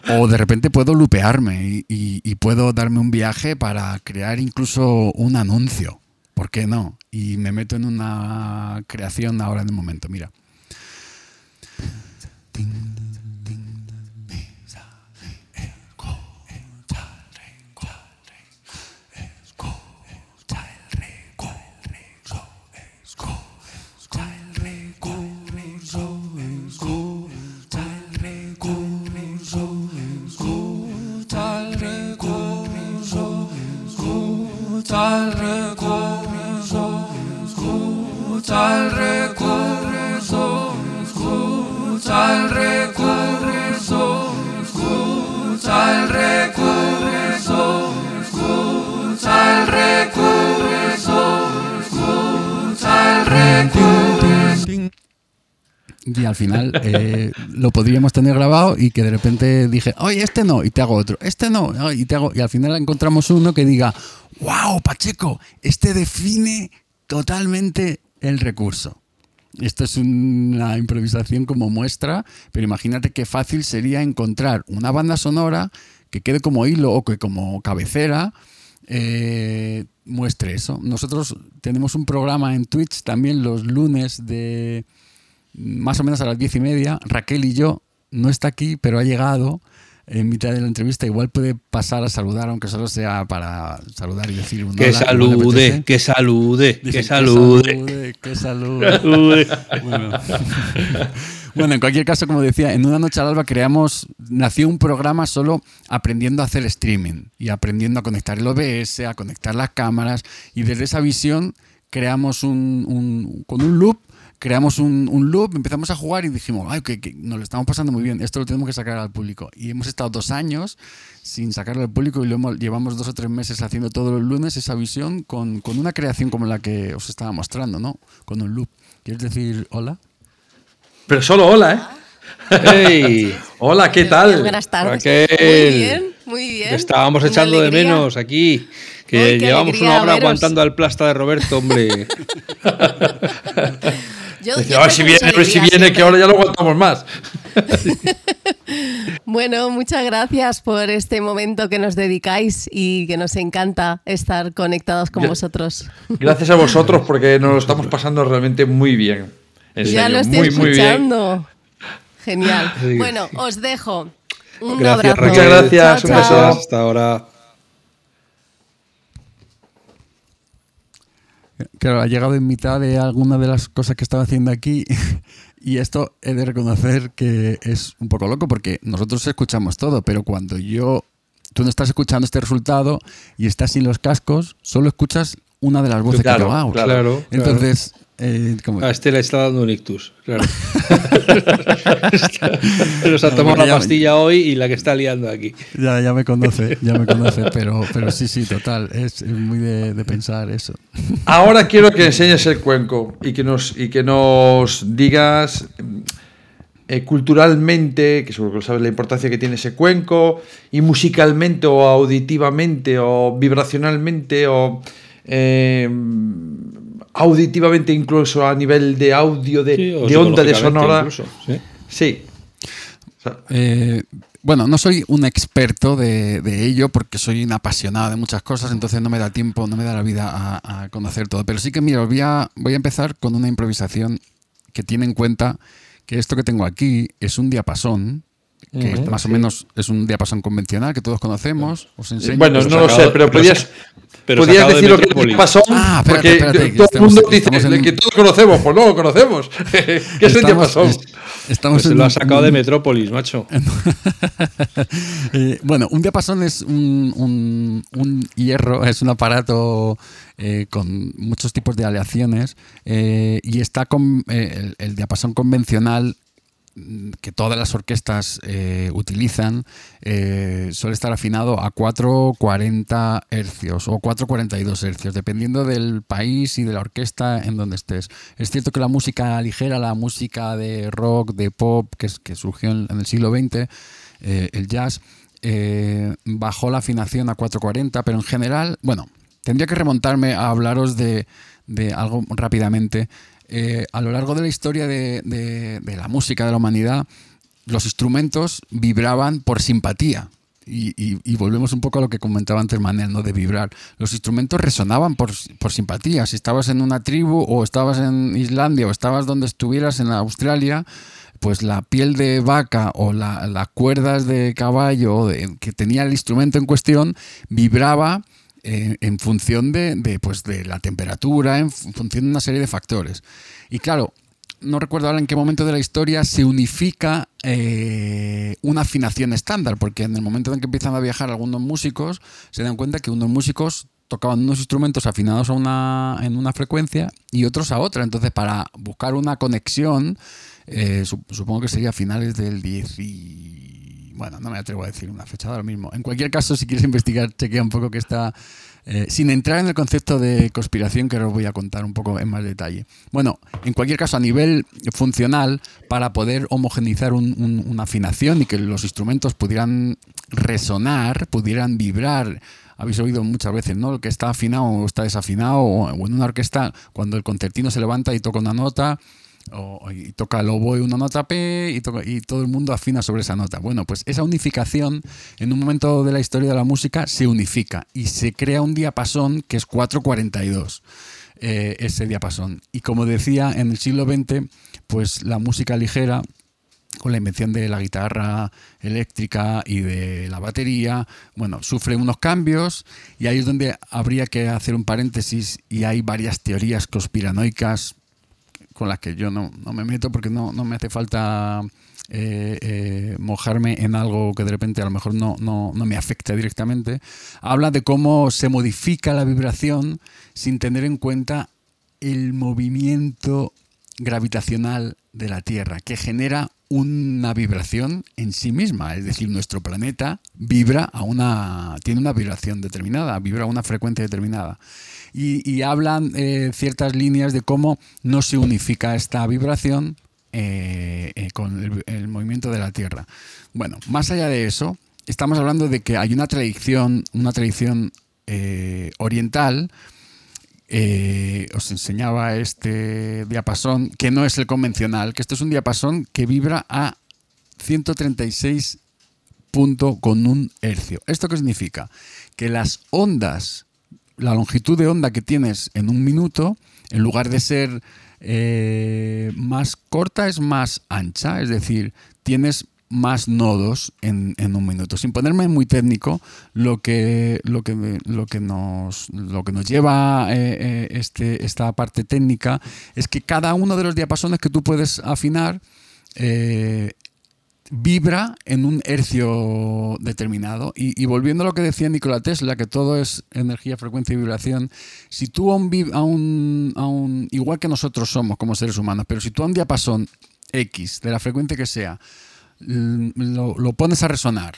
O de repente puedo lupearme y, puedo darme un viaje para crear incluso un anuncio. ¿Por qué no? Y me meto en una creación ahora en el momento. Mira. Y al final eh, lo podríamos tener grabado y que de repente dije, oye, este no, y te hago otro, este no, y te hago, y al final encontramos uno que diga, wow, Pacheco, este define totalmente el recurso. Esto es una improvisación como muestra, pero imagínate qué fácil sería encontrar una banda sonora que quede como hilo o que como cabecera eh, muestre eso. Nosotros tenemos un programa en Twitch también los lunes de más o menos a las diez y media. Raquel y yo no está aquí, pero ha llegado en mitad de la entrevista. Igual puede pasar a saludar, aunque solo sea para saludar y decir un que salude, que salude, que salude, que salude. bueno. en cualquier caso, como decía, en una noche al alba creamos, nació un programa solo aprendiendo a hacer streaming y aprendiendo a conectar el OBS, a conectar las cámaras y desde esa visión creamos un con un loop creamos un, loop, empezamos a jugar y dijimos, ay, que, nos lo estamos pasando muy bien, esto lo tenemos que sacar al público. Y hemos estado dos años sin sacarlo al público y lo llevamos dos o tres meses haciendo todos los lunes esa visión con, una creación como la que os estaba mostrando, ¿no? Con un loop. ¿Quieres decir hola? Pero solo hola, ¿eh? ¡Hey! Hola, ¿qué tal? Buenas tardes. Raquel. Muy bien, muy bien. Que estábamos echando de menos aquí. Que Ay, llevamos una hora veros. aguantando al plasta de Roberto, hombre. Yo- Decía, yo "Ay, si viene, mucha a ver si viene, que ahora ya no aguantamos más. Bueno, muchas gracias por este momento que nos dedicáis y que nos encanta estar conectados con Ya- vosotros. Gracias a vosotros porque nos lo estamos pasando realmente muy bien. En ya serio, lo estoy muy, muy bien. escuchando. Genial. Bueno, os dejo. Un Gracias, abrazo. Raquel. Muchas gracias, Chao, un beso. hasta ahora. Claro, ha llegado en mitad de alguna de las cosas que estaba haciendo aquí y esto he de reconocer que es un poco loco porque nosotros escuchamos todo, pero cuando yo, tú no estás escuchando este resultado y estás sin los cascos, solo escuchas una de las voces Claro, que claro. Claro. Entonces, eh, A este le está dando un ictus, claro. Nos ha tomado la ya- pastilla hoy y la que está liando aquí. ya, ya me conoce, ya me conoce, pero, pero sí, sí, total, es muy de, de pensar eso. Ahora quiero que enseñes el cuenco y que nos, y que nos digas eh, culturalmente, que seguro que lo sabes la importancia que tiene ese cuenco, y musicalmente o auditivamente o vibracionalmente o eh, auditivamente incluso a nivel de audio, de, Sí, o de onda, de sonora. incluso, sí. Sí. O sea, Eh, bueno, no soy un experto de, de ello porque soy un apasionado de muchas cosas, entonces no me da tiempo, no me da la vida a, a conocer todo. Pero sí que, mira, voy a, voy a empezar con una improvisación que tiene en cuenta que esto que tengo aquí es un diapasón, que más o menos es un diapasón convencional que todos conocemos. Os enseño. bueno, pero no lo sé, pero pero podías, pero podías de decir lo que Metrópolis. pasó, Ah, espérate, porque espérate, que todo el mundo dice en- que todos conocemos, pues no lo conocemos. ¿Qué es el diapasón? es- Estamos Pues en lo ha sacado de Metrópolis, macho. Eh, bueno, un diapasón es un, un- un hierro, es un aparato eh, con muchos tipos de aleaciones eh, y está con eh, el, el diapasón convencional que todas las orquestas eh, utilizan eh, suele estar afinado a 440 hercios o 442 hercios, dependiendo del país y de la orquesta en donde estés. Es cierto que la música ligera, la música de rock, de pop, que, que surgió en, el siglo XX, eh, el jazz, bajó la afinación a 440, pero en general, bueno, tendría que remontarme a hablaros de, de algo rápidamente. Eh, a lo largo de la historia de, la música de la humanidad, los instrumentos vibraban por simpatía. Y, volvemos un poco a lo que comentaba antes Manel, ¿no? De vibrar. Los instrumentos resonaban por, simpatía. Si estabas en una tribu, o estabas en Islandia, o estabas donde estuvieras en Australia, pues la piel de vaca o la- las cuerdas de caballo que tenía el instrumento en cuestión vibraba eh, en función de, de, pues, de la temperatura, en fu- función de una serie de factores. Y claro, no recuerdo ahora en qué momento de la historia se unifica eh, una afinación estándar, porque en el momento en que empiezan a viajar algunos músicos, se dan cuenta que unos músicos tocaban unos instrumentos afinados a una, en una frecuencia y otros a otra. Entonces, para buscar una conexión, eh, sup- supongo que sería a finales del 10 y... Bueno, no me atrevo a decir una fecha ahora mismo. En cualquier caso, si quieres investigar, chequea un poco que está... eh, sin entrar en el concepto de conspiración que ahora os voy a contar un poco en más detalle. Bueno, en cualquier caso, a nivel funcional, para poder homogeneizar un- un- una afinación y que los instrumentos pudieran resonar, pudieran vibrar habéis oído muchas veces, ¿no? Que está afinado o está desafinado, o en una orquesta, cuando el concertino se levanta y toca una nota, o, y toca el oboe una nota P y, todo el mundo afina sobre esa nota. Bueno, pues esa unificación en un momento de la historia de la música se unifica y se crea un diapasón que es 442. eh, ese diapasón. Y como decía, en el siglo XX, pues la música ligera con la invención de la guitarra eléctrica y de la batería, bueno, sufre unos cambios y ahí es donde habría que hacer un paréntesis y hay varias teorías conspiranoicas con las que yo no, no me meto porque no, no me hace falta eh, eh, mojarme en algo que de repente a lo mejor no, no, no me afecta directamente. Habla de cómo se modifica la vibración sin tener en cuenta el movimiento gravitacional de la Tierra, que genera una vibración en sí misma. Es decir, nuestro planeta vibra a una. tiene una vibración determinada, vibra a una frecuencia determinada. Y, hablan eh, ciertas líneas de cómo no se unifica esta vibración eh, eh, con el, movimiento de la Tierra. Bueno, más allá de eso, estamos hablando de que hay una tradición, una tradición oriental. os enseñaba este diapasón que no es el convencional, que esto es un diapasón que vibra a 136 punto con un hercio. ¿Esto qué significa? Que las ondas, la longitud de onda que tienes en un minuto, en lugar de ser eh, más corta, es más ancha. Es decir, tienes más nodos en, en un minuto. Sin ponerme muy técnico, lo que, lo que, lo que, nos, lo que nos lleva eh, eh, este, esta parte técnica es que cada uno de los diapasones que tú puedes afinar eh, vibra en un hercio determinado. Y, volviendo a lo que decía Nikola Tesla, que todo es energía, frecuencia y vibración, si tú a un, a un, a un- igual que nosotros somos como seres humanos, pero si tú a un diapasón X, de la frecuencia que sea, lo, pones a resonar,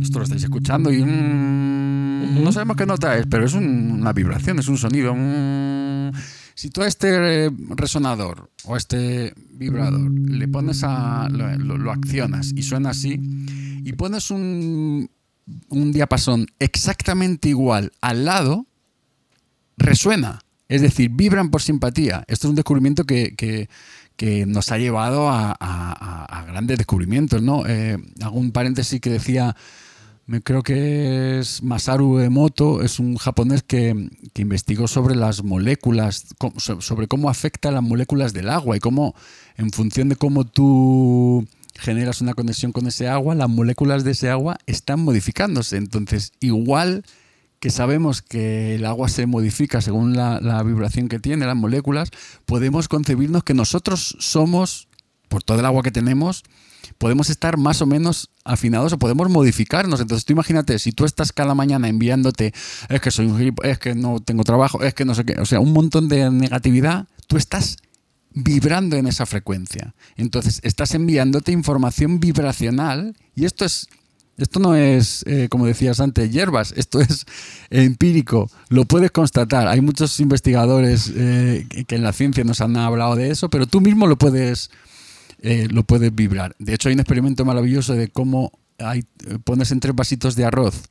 esto lo estáis escuchando y mm, no sabemos qué nota es, pero es un- una vibración, es un sonido. mm. Si tú a este eh, resonador o a este vibrador le pones a. lo, accionas y suena así, y pones un, un diapasón exactamente igual al lado, resuena. Es decir, vibran por simpatía. Esto es un descubrimiento que, que- nos ha llevado a, grandes descubrimientos. ¿no? Eh, un paréntesis que decía, creo que es Masaru Emoto, es un japonés que, que investigó sobre las moléculas, sobre cómo afecta las moléculas del agua y cómo, en función de cómo tú generas una conexión con ese agua, las moléculas de ese agua están modificándose. Entonces, igual que sabemos que el agua se modifica según la vibración que tiene, las moléculas, podemos concebirnos que nosotros somos, por todo el agua que tenemos, podemos estar más o menos afinados o podemos modificarnos. Entonces tú imagínate, si tú estás cada mañana enviándote, es que soy un gilip- es que no tengo trabajo, es que no sé qué, o sea, un montón de negatividad, tú estás vibrando en esa frecuencia. Entonces estás enviándote información vibracional y esto es esto no es, eh, como decías antes, hierbas, esto es empírico, lo puedes constatar. Hay muchos investigadores eh, que- que en la ciencia nos han hablado de eso, pero tú mismo lo puedes, eh, lo puedes vibrar. De hecho, hay un experimento maravilloso de cómo hay, eh, pones en tres vasitos de arroz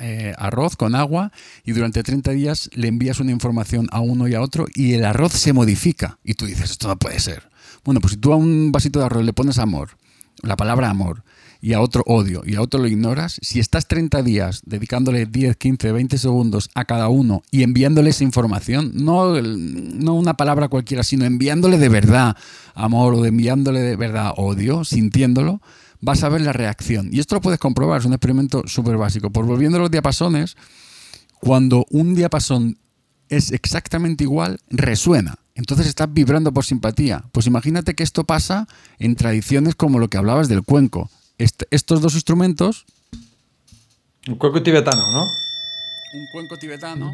eh, arroz con agua y durante 30 días le envías una información a uno y a otro y el arroz se modifica. Y tú dices, esto no puede ser. Bueno, pues si tú a un vasito de arroz le pones amor, la palabra amor, y a otro odio, y a otro lo ignoras, si estás 30 días dedicándole 10, 15, 20 segundos a cada uno y enviándole esa información, no, no una palabra cualquiera, sino enviándole de verdad amor o enviándole de verdad odio, sintiéndolo, vas a ver la reacción. Y esto lo puedes comprobar, es un experimento súper básico. Por volviendo a los diapasones, cuando un diapasón es exactamente igual, resuena. Entonces estás vibrando por simpatía. Pues imagínate que esto pasa en tradiciones como lo que hablabas del cuenco. Est- estos dos instrumentos, Un cuenco tibetano, ¿no? un cuenco tibetano,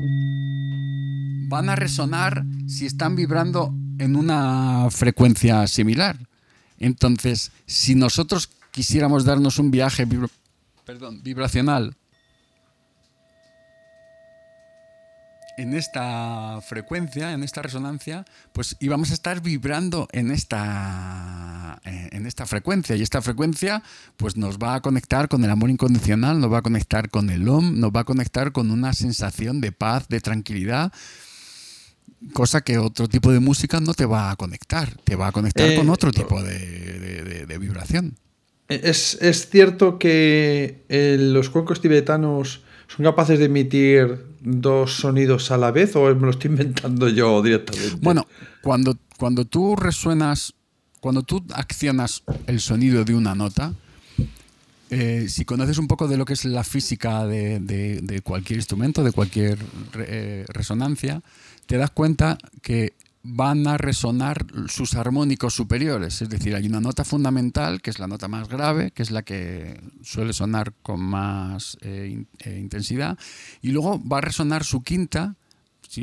van a resonar si están vibrando en una frecuencia similar. Entonces, si nosotros quisiéramos darnos un viaje vibra- perdón, vibracional en esta frecuencia, en esta resonancia, pues íbamos a estar vibrando en esta, eh, en esta frecuencia. Y esta frecuencia pues nos va a conectar con el amor incondicional, nos va a conectar con el OM, nos va a conectar con una sensación de paz, de tranquilidad, cosa que otro tipo de música no te va a conectar, te va a conectar Eh, con otro tipo de, de- de- de vibración. ¿Es, es cierto que eh, los cuencos tibetanos son capaces de emitir dos sonidos a la vez o me lo estoy inventando yo directamente? Bueno, cuando, cuando tú resuenas, cuando tú accionas el sonido de una nota, eh, si conoces un poco de lo que es la física de, de- cualquier instrumento, de cualquier eh, resonancia, te das cuenta que van a resonar sus armónicos superiores. Es decir, hay una nota fundamental, que es la nota más grave, que es la que suele sonar con más eh, eh, intensidad, y luego va a resonar su quinta,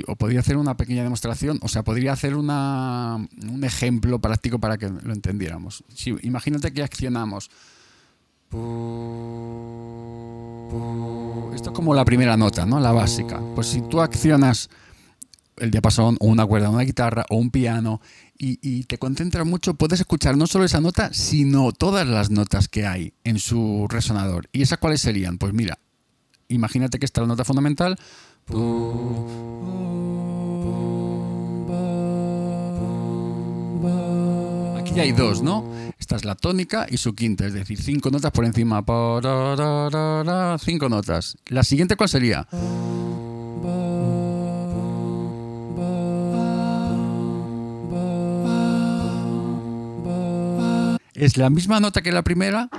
o podría hacer una pequeña demostración, o sea, podría hacer una, un ejemplo práctico para que lo entendiéramos. Imagínate que accionamos. Esto es como la primera nota, ¿no? La básica. Pues si tú accionas el diapasón o una cuerda, una guitarra o un piano y, te concentra mucho, puedes escuchar no solo esa nota, sino todas las notas que hay en su resonador. ¿Y esas cuáles serían? Pues mira, imagínate que está la nota fundamental. Aquí hay dos, ¿no? Esta es la tónica y su quinta, es decir, cinco notas por encima. Cinco notas. ¿La siguiente cuál sería? Es la misma nota que la primera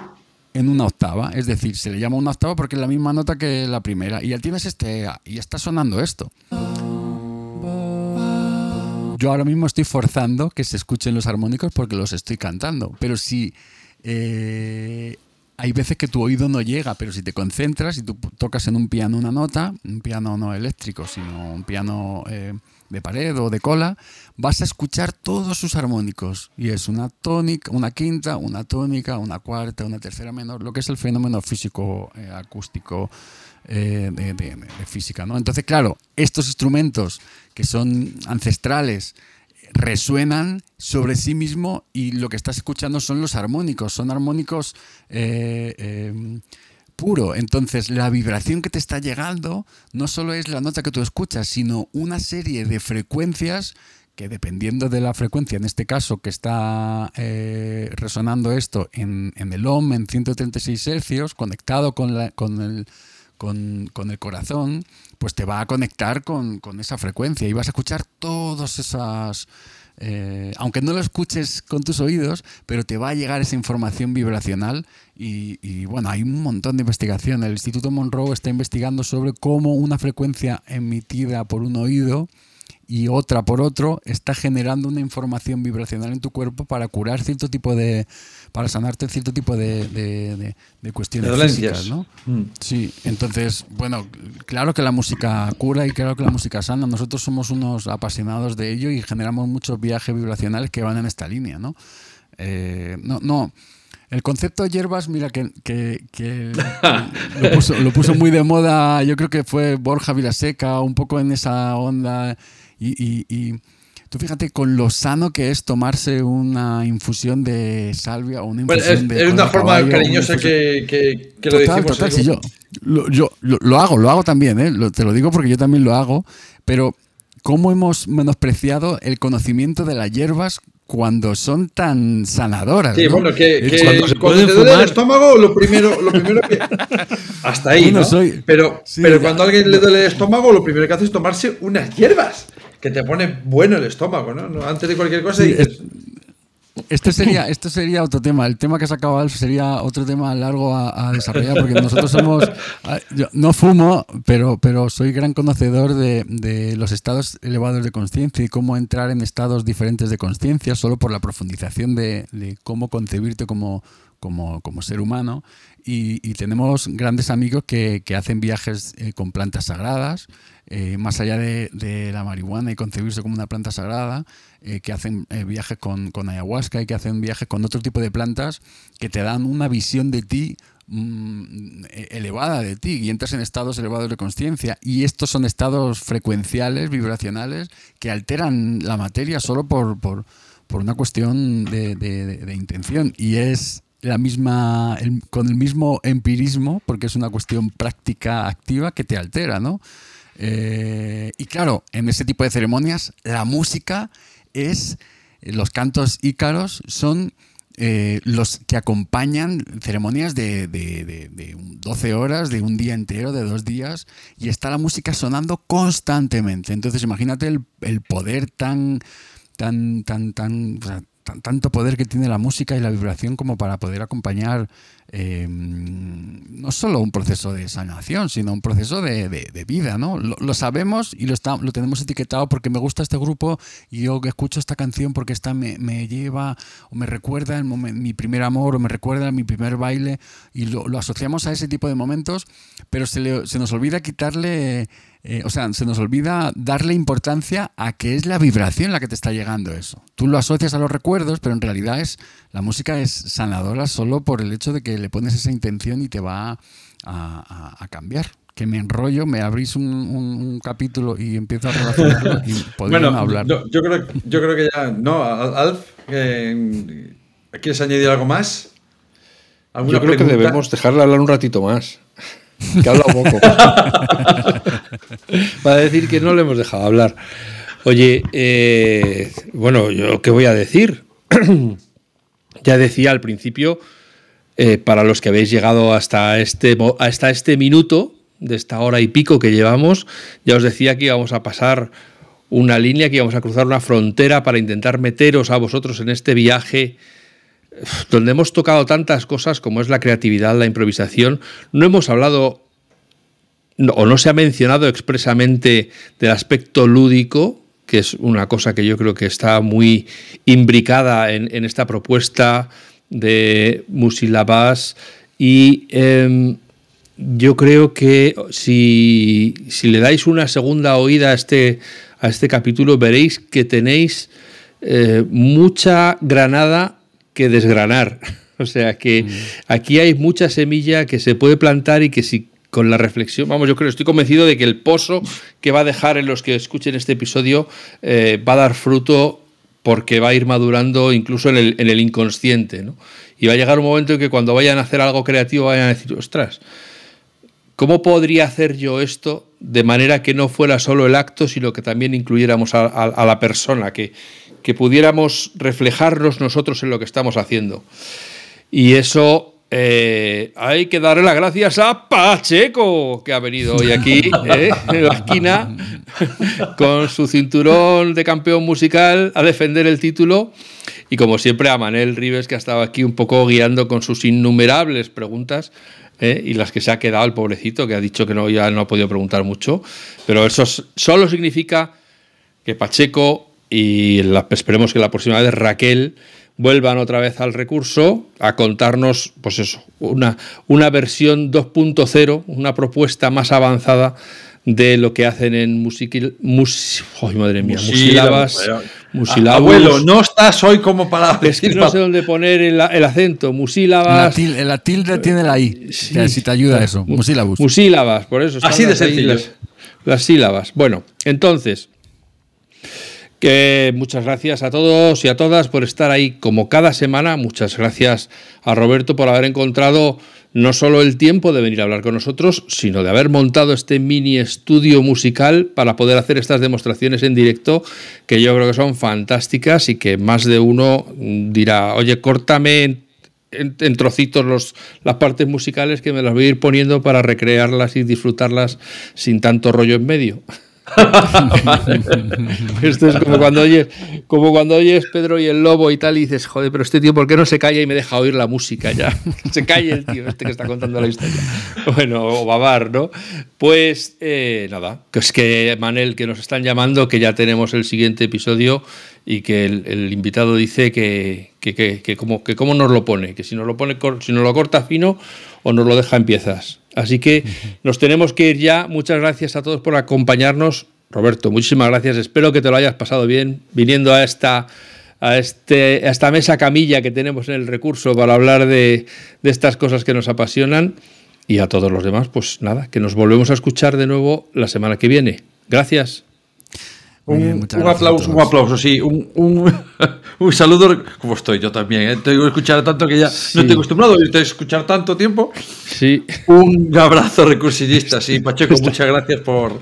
en una octava. Es decir, se le llama una octava porque es la misma nota que la primera. Y ya tienes este y está sonando esto. Yo ahora mismo estoy forzando que se escuchen los armónicos porque los estoy cantando. Pero si eh, hay veces que tu oído no llega, pero si te concentras y tú tocas en un piano una nota, un piano no eléctrico, sino un piano eh, de pared o de cola, vas a escuchar todos sus armónicos. Y es una tónica, una quinta, una tónica, una cuarta, una tercera menor, lo que es el fenómeno físico eh, acústico eh, de, física. ¿no? Entonces, claro, estos instrumentos que son ancestrales resuenan sobre sí mismo y lo que estás escuchando son los armónicos, son armónicos eh, puro. Entonces, la vibración que te está llegando no solo es la nota que tú escuchas, sino una serie de frecuencias que dependiendo de la frecuencia, en este caso que está eh, resonando esto en, el OM en 136 Hz, conectado con, con, el, con, con, el corazón, pues te va a conectar con, con esa frecuencia y vas a escuchar todas esas eh, aunque no lo escuches con tus oídos, pero te va a llegar esa información vibracional y, bueno, hay un montón de investigación. El Instituto Monroe está investigando sobre cómo una frecuencia emitida por un oído y otra por otro está generando una información vibracional en tu cuerpo para curar cierto tipo de para sanarte cierto tipo de, de, cuestiones físicas, ¿no? Mm. Sí, entonces, bueno, claro que la música cura y claro que la música sana. Nosotros somos unos apasionados de ello y generamos muchos viajes vibracionales que van en esta línea, ¿no? Eh, no, no. El concepto de hierbas, mira, que, lo, puso, lo, puso, muy de moda, yo creo que fue Borja Vilaseca, un poco en esa onda y, tú fíjate con lo sano que es tomarse una infusión de salvia o una infusión de. Es una forma cariñosa que, lo decimos. Total, yo, lo, yo lo, hago, lo hago también, ¿eh? te lo digo porque yo también lo hago, pero ¿cómo hemos menospreciado el conocimiento de las hierbas cuando son tan sanadoras. Sí, bueno, que, cuando, te duele el estómago, lo primero, lo primero que. Hasta ahí, ¿no? pero, pero cuando a alguien le duele el estómago, lo primero que hace es tomarse unas hierbas que te pone bueno el estómago, ¿no? Antes de cualquier cosa dices... Esto sería, esto sería otro tema. El tema que ha sacado Alf sería otro tema largo a, desarrollar, porque nosotros somos. Yo no fumo, pero, pero soy gran conocedor de, los estados elevados de conciencia y cómo entrar en estados diferentes de conciencia solo por la profundización de, cómo concebirte como, como, como ser humano. Y, tenemos grandes amigos que, que hacen viajes eh, con plantas sagradas. Eh, más allá de, la marihuana y concebirse como una planta sagrada, eh, que hacen eh, viajes con, ayahuasca y que hacen viajes con otro tipo de plantas que te dan una visión de ti mm, elevada de ti y entras en estados elevados de conciencia y estos son estados frecuenciales, vibracionales, que alteran la materia solo por, por, una cuestión de, intención y es la misma con el mismo empirismo porque es una cuestión práctica activa que te altera, ¿no? Eh, y claro, en ese tipo de ceremonias, la música es, los cantos ícaros son eh, los que acompañan ceremonias de, de, 12 horas, de un día entero, de dos días, y está la música sonando constantemente. Entonces imagínate el, poder tan, tan, tan, tan, tanto poder que tiene la música y la vibración como para poder acompañar em, no solo un proceso de sanación, sino un proceso de, vida, ¿no? Lo, sabemos y lo, lo tenemos etiquetado porque me gusta este grupo y yo escucho esta canción porque esta me, lleva o me recuerda el mi primer amor o me recuerda mi primer baile y lo, asociamos a ese tipo de momentos, pero se, se nos olvida quitarle eh, o sea, se nos olvida darle importancia a que es la vibración la que te está llegando eso. Tú lo asocias a los recuerdos, pero en realidad es la música es sanadora solo por el hecho de que le pones esa intención y te va a, cambiar. que me enrollo, me abrís un, un- un capítulo y empiezo a relacionarlo y Bueno, hablar. no, yo, creo, yo creo que ya. No, Al- Alf, eh, ¿quieres añadir algo más? ¿Alguna Yo creo que debemos dejarle hablar un ratito más. Que habla poco. Va a decir que no le hemos dejado hablar. Oye, eh, bueno, yo qué voy a decir. ya decía al principio, eh, para los que habéis llegado hasta este, hasta este minuto, de esta hora y pico que llevamos, ya os decía que íbamos a pasar una línea, que íbamos a cruzar una frontera para intentar meteros a vosotros en este viaje donde hemos tocado tantas cosas como es la creatividad, la improvisación. No hemos hablado o no se ha mencionado expresamente del aspecto lúdico, que es una cosa que yo creo que está muy imbricada en, en esta propuesta de Musilabás y em, yo creo que si, si le dais una segunda oída a este, a este capítulo veréis que tenéis eh, mucha granada que desgranar. O sea que aquí hay mucha semilla que se puede plantar y que si con la reflexión, vamos, yo creo, estoy convencido de que el pozo que va a dejar en los que escuchen este episodio eh, va a dar fruto porque va a ir madurando incluso en el, en el inconsciente, ¿no? Y va a llegar un momento en que cuando vayan a hacer algo creativo vayan a decir, ostras, ¿Cómo podría hacer yo esto de manera que no fuera solo el acto, sino que también incluyéramos a, a- a la persona, que, que pudiéramos reflejarnos nosotros en lo que estamos haciendo? Y eso eh, hay que darle las gracias a Pacheco, que ha venido hoy aquí eh, en la esquina con su cinturón de campeón musical a defender el título. Y como siempre a Manel Rives, que ha estado aquí un poco guiando con sus innumerables preguntas. eh, y las que se ha quedado el pobrecito, que ha dicho que no, ya no ha podido preguntar mucho. Pero eso solo significa que Pacheco y la- esperemos que la próxima vez Raquel vuelvan otra vez al recurso a contarnos, pues eso, una, una versión 2.0, una propuesta más avanzada de lo que hacen en musiquil, mus, ¡ay, madre mía! Musílabas, Musílabos. musílabos. Abuelo, no estás hoy como para Es que no sé dónde poner el, el acento. la, Musílabas. til- la tilde tiene la I. Sí. O sea, si te ayuda eso. Musílabus. Musílabas, por eso. Así de sencillo. Las, las sílabas. Bueno, entonces, que muchas gracias a todos y a todas por estar ahí como cada semana. Muchas gracias a Roberto por haber encontrado no solo el tiempo de venir a hablar con nosotros, sino de haber montado este mini estudio musical para poder hacer estas demostraciones en directo que yo creo que son fantásticas y que más de uno dirá, oye, córtame en, trocitos las partes musicales que me las voy a ir poniendo para recrearlas y disfrutarlas sin tanto rollo en medio. Esto es como cuando oyes, como cuando oyes Pedro y el Lobo y tal y dices, joder, pero este tío, ¿por qué no se calla y me deja oír la música ya? Se calle el tío este que está contando la historia. Bueno, o Babar, ¿no? Pues eh, nada, que es que Manel, que nos están llamando, que ya tenemos el siguiente episodio y que el, invitado dice que, que, que, cómo, que cómo nos lo pone, que si nos lo pone si nos lo corta fino o nos lo deja en piezas. Así que nos tenemos que ir ya. Muchas gracias a todos por acompañarnos. Roberto, muchísimas gracias. Espero que te lo hayas pasado bien viniendo a esta, a este, a esta mesa camilla que tenemos en el recurso para hablar de, de estas cosas que nos apasionan. Y a todos los demás, pues nada, que nos volvemos a escuchar de nuevo la semana que viene. Gracias. Bien, Un, aplauso, un aplauso, sí. Un, un, un saludo. Como estoy yo también, ¿eh? Tengo que escuchar tanto que ya Sí. no estoy acostumbrado a escuchar tanto tiempo. Sí. Un abrazo recursillista, sí. Pacheco, muchas gracias por,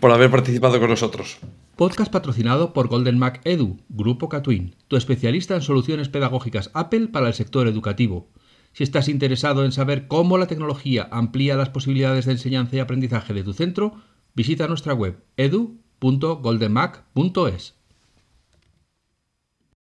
por haber participado con nosotros. Podcast patrocinado por Golden Mac Edu, Grupo Catwin, tu especialista en soluciones pedagógicas Apple para el sector educativo. Si estás interesado en saber cómo la tecnología amplía las posibilidades de enseñanza y aprendizaje de tu centro, visita nuestra web edu.goldenmac.es.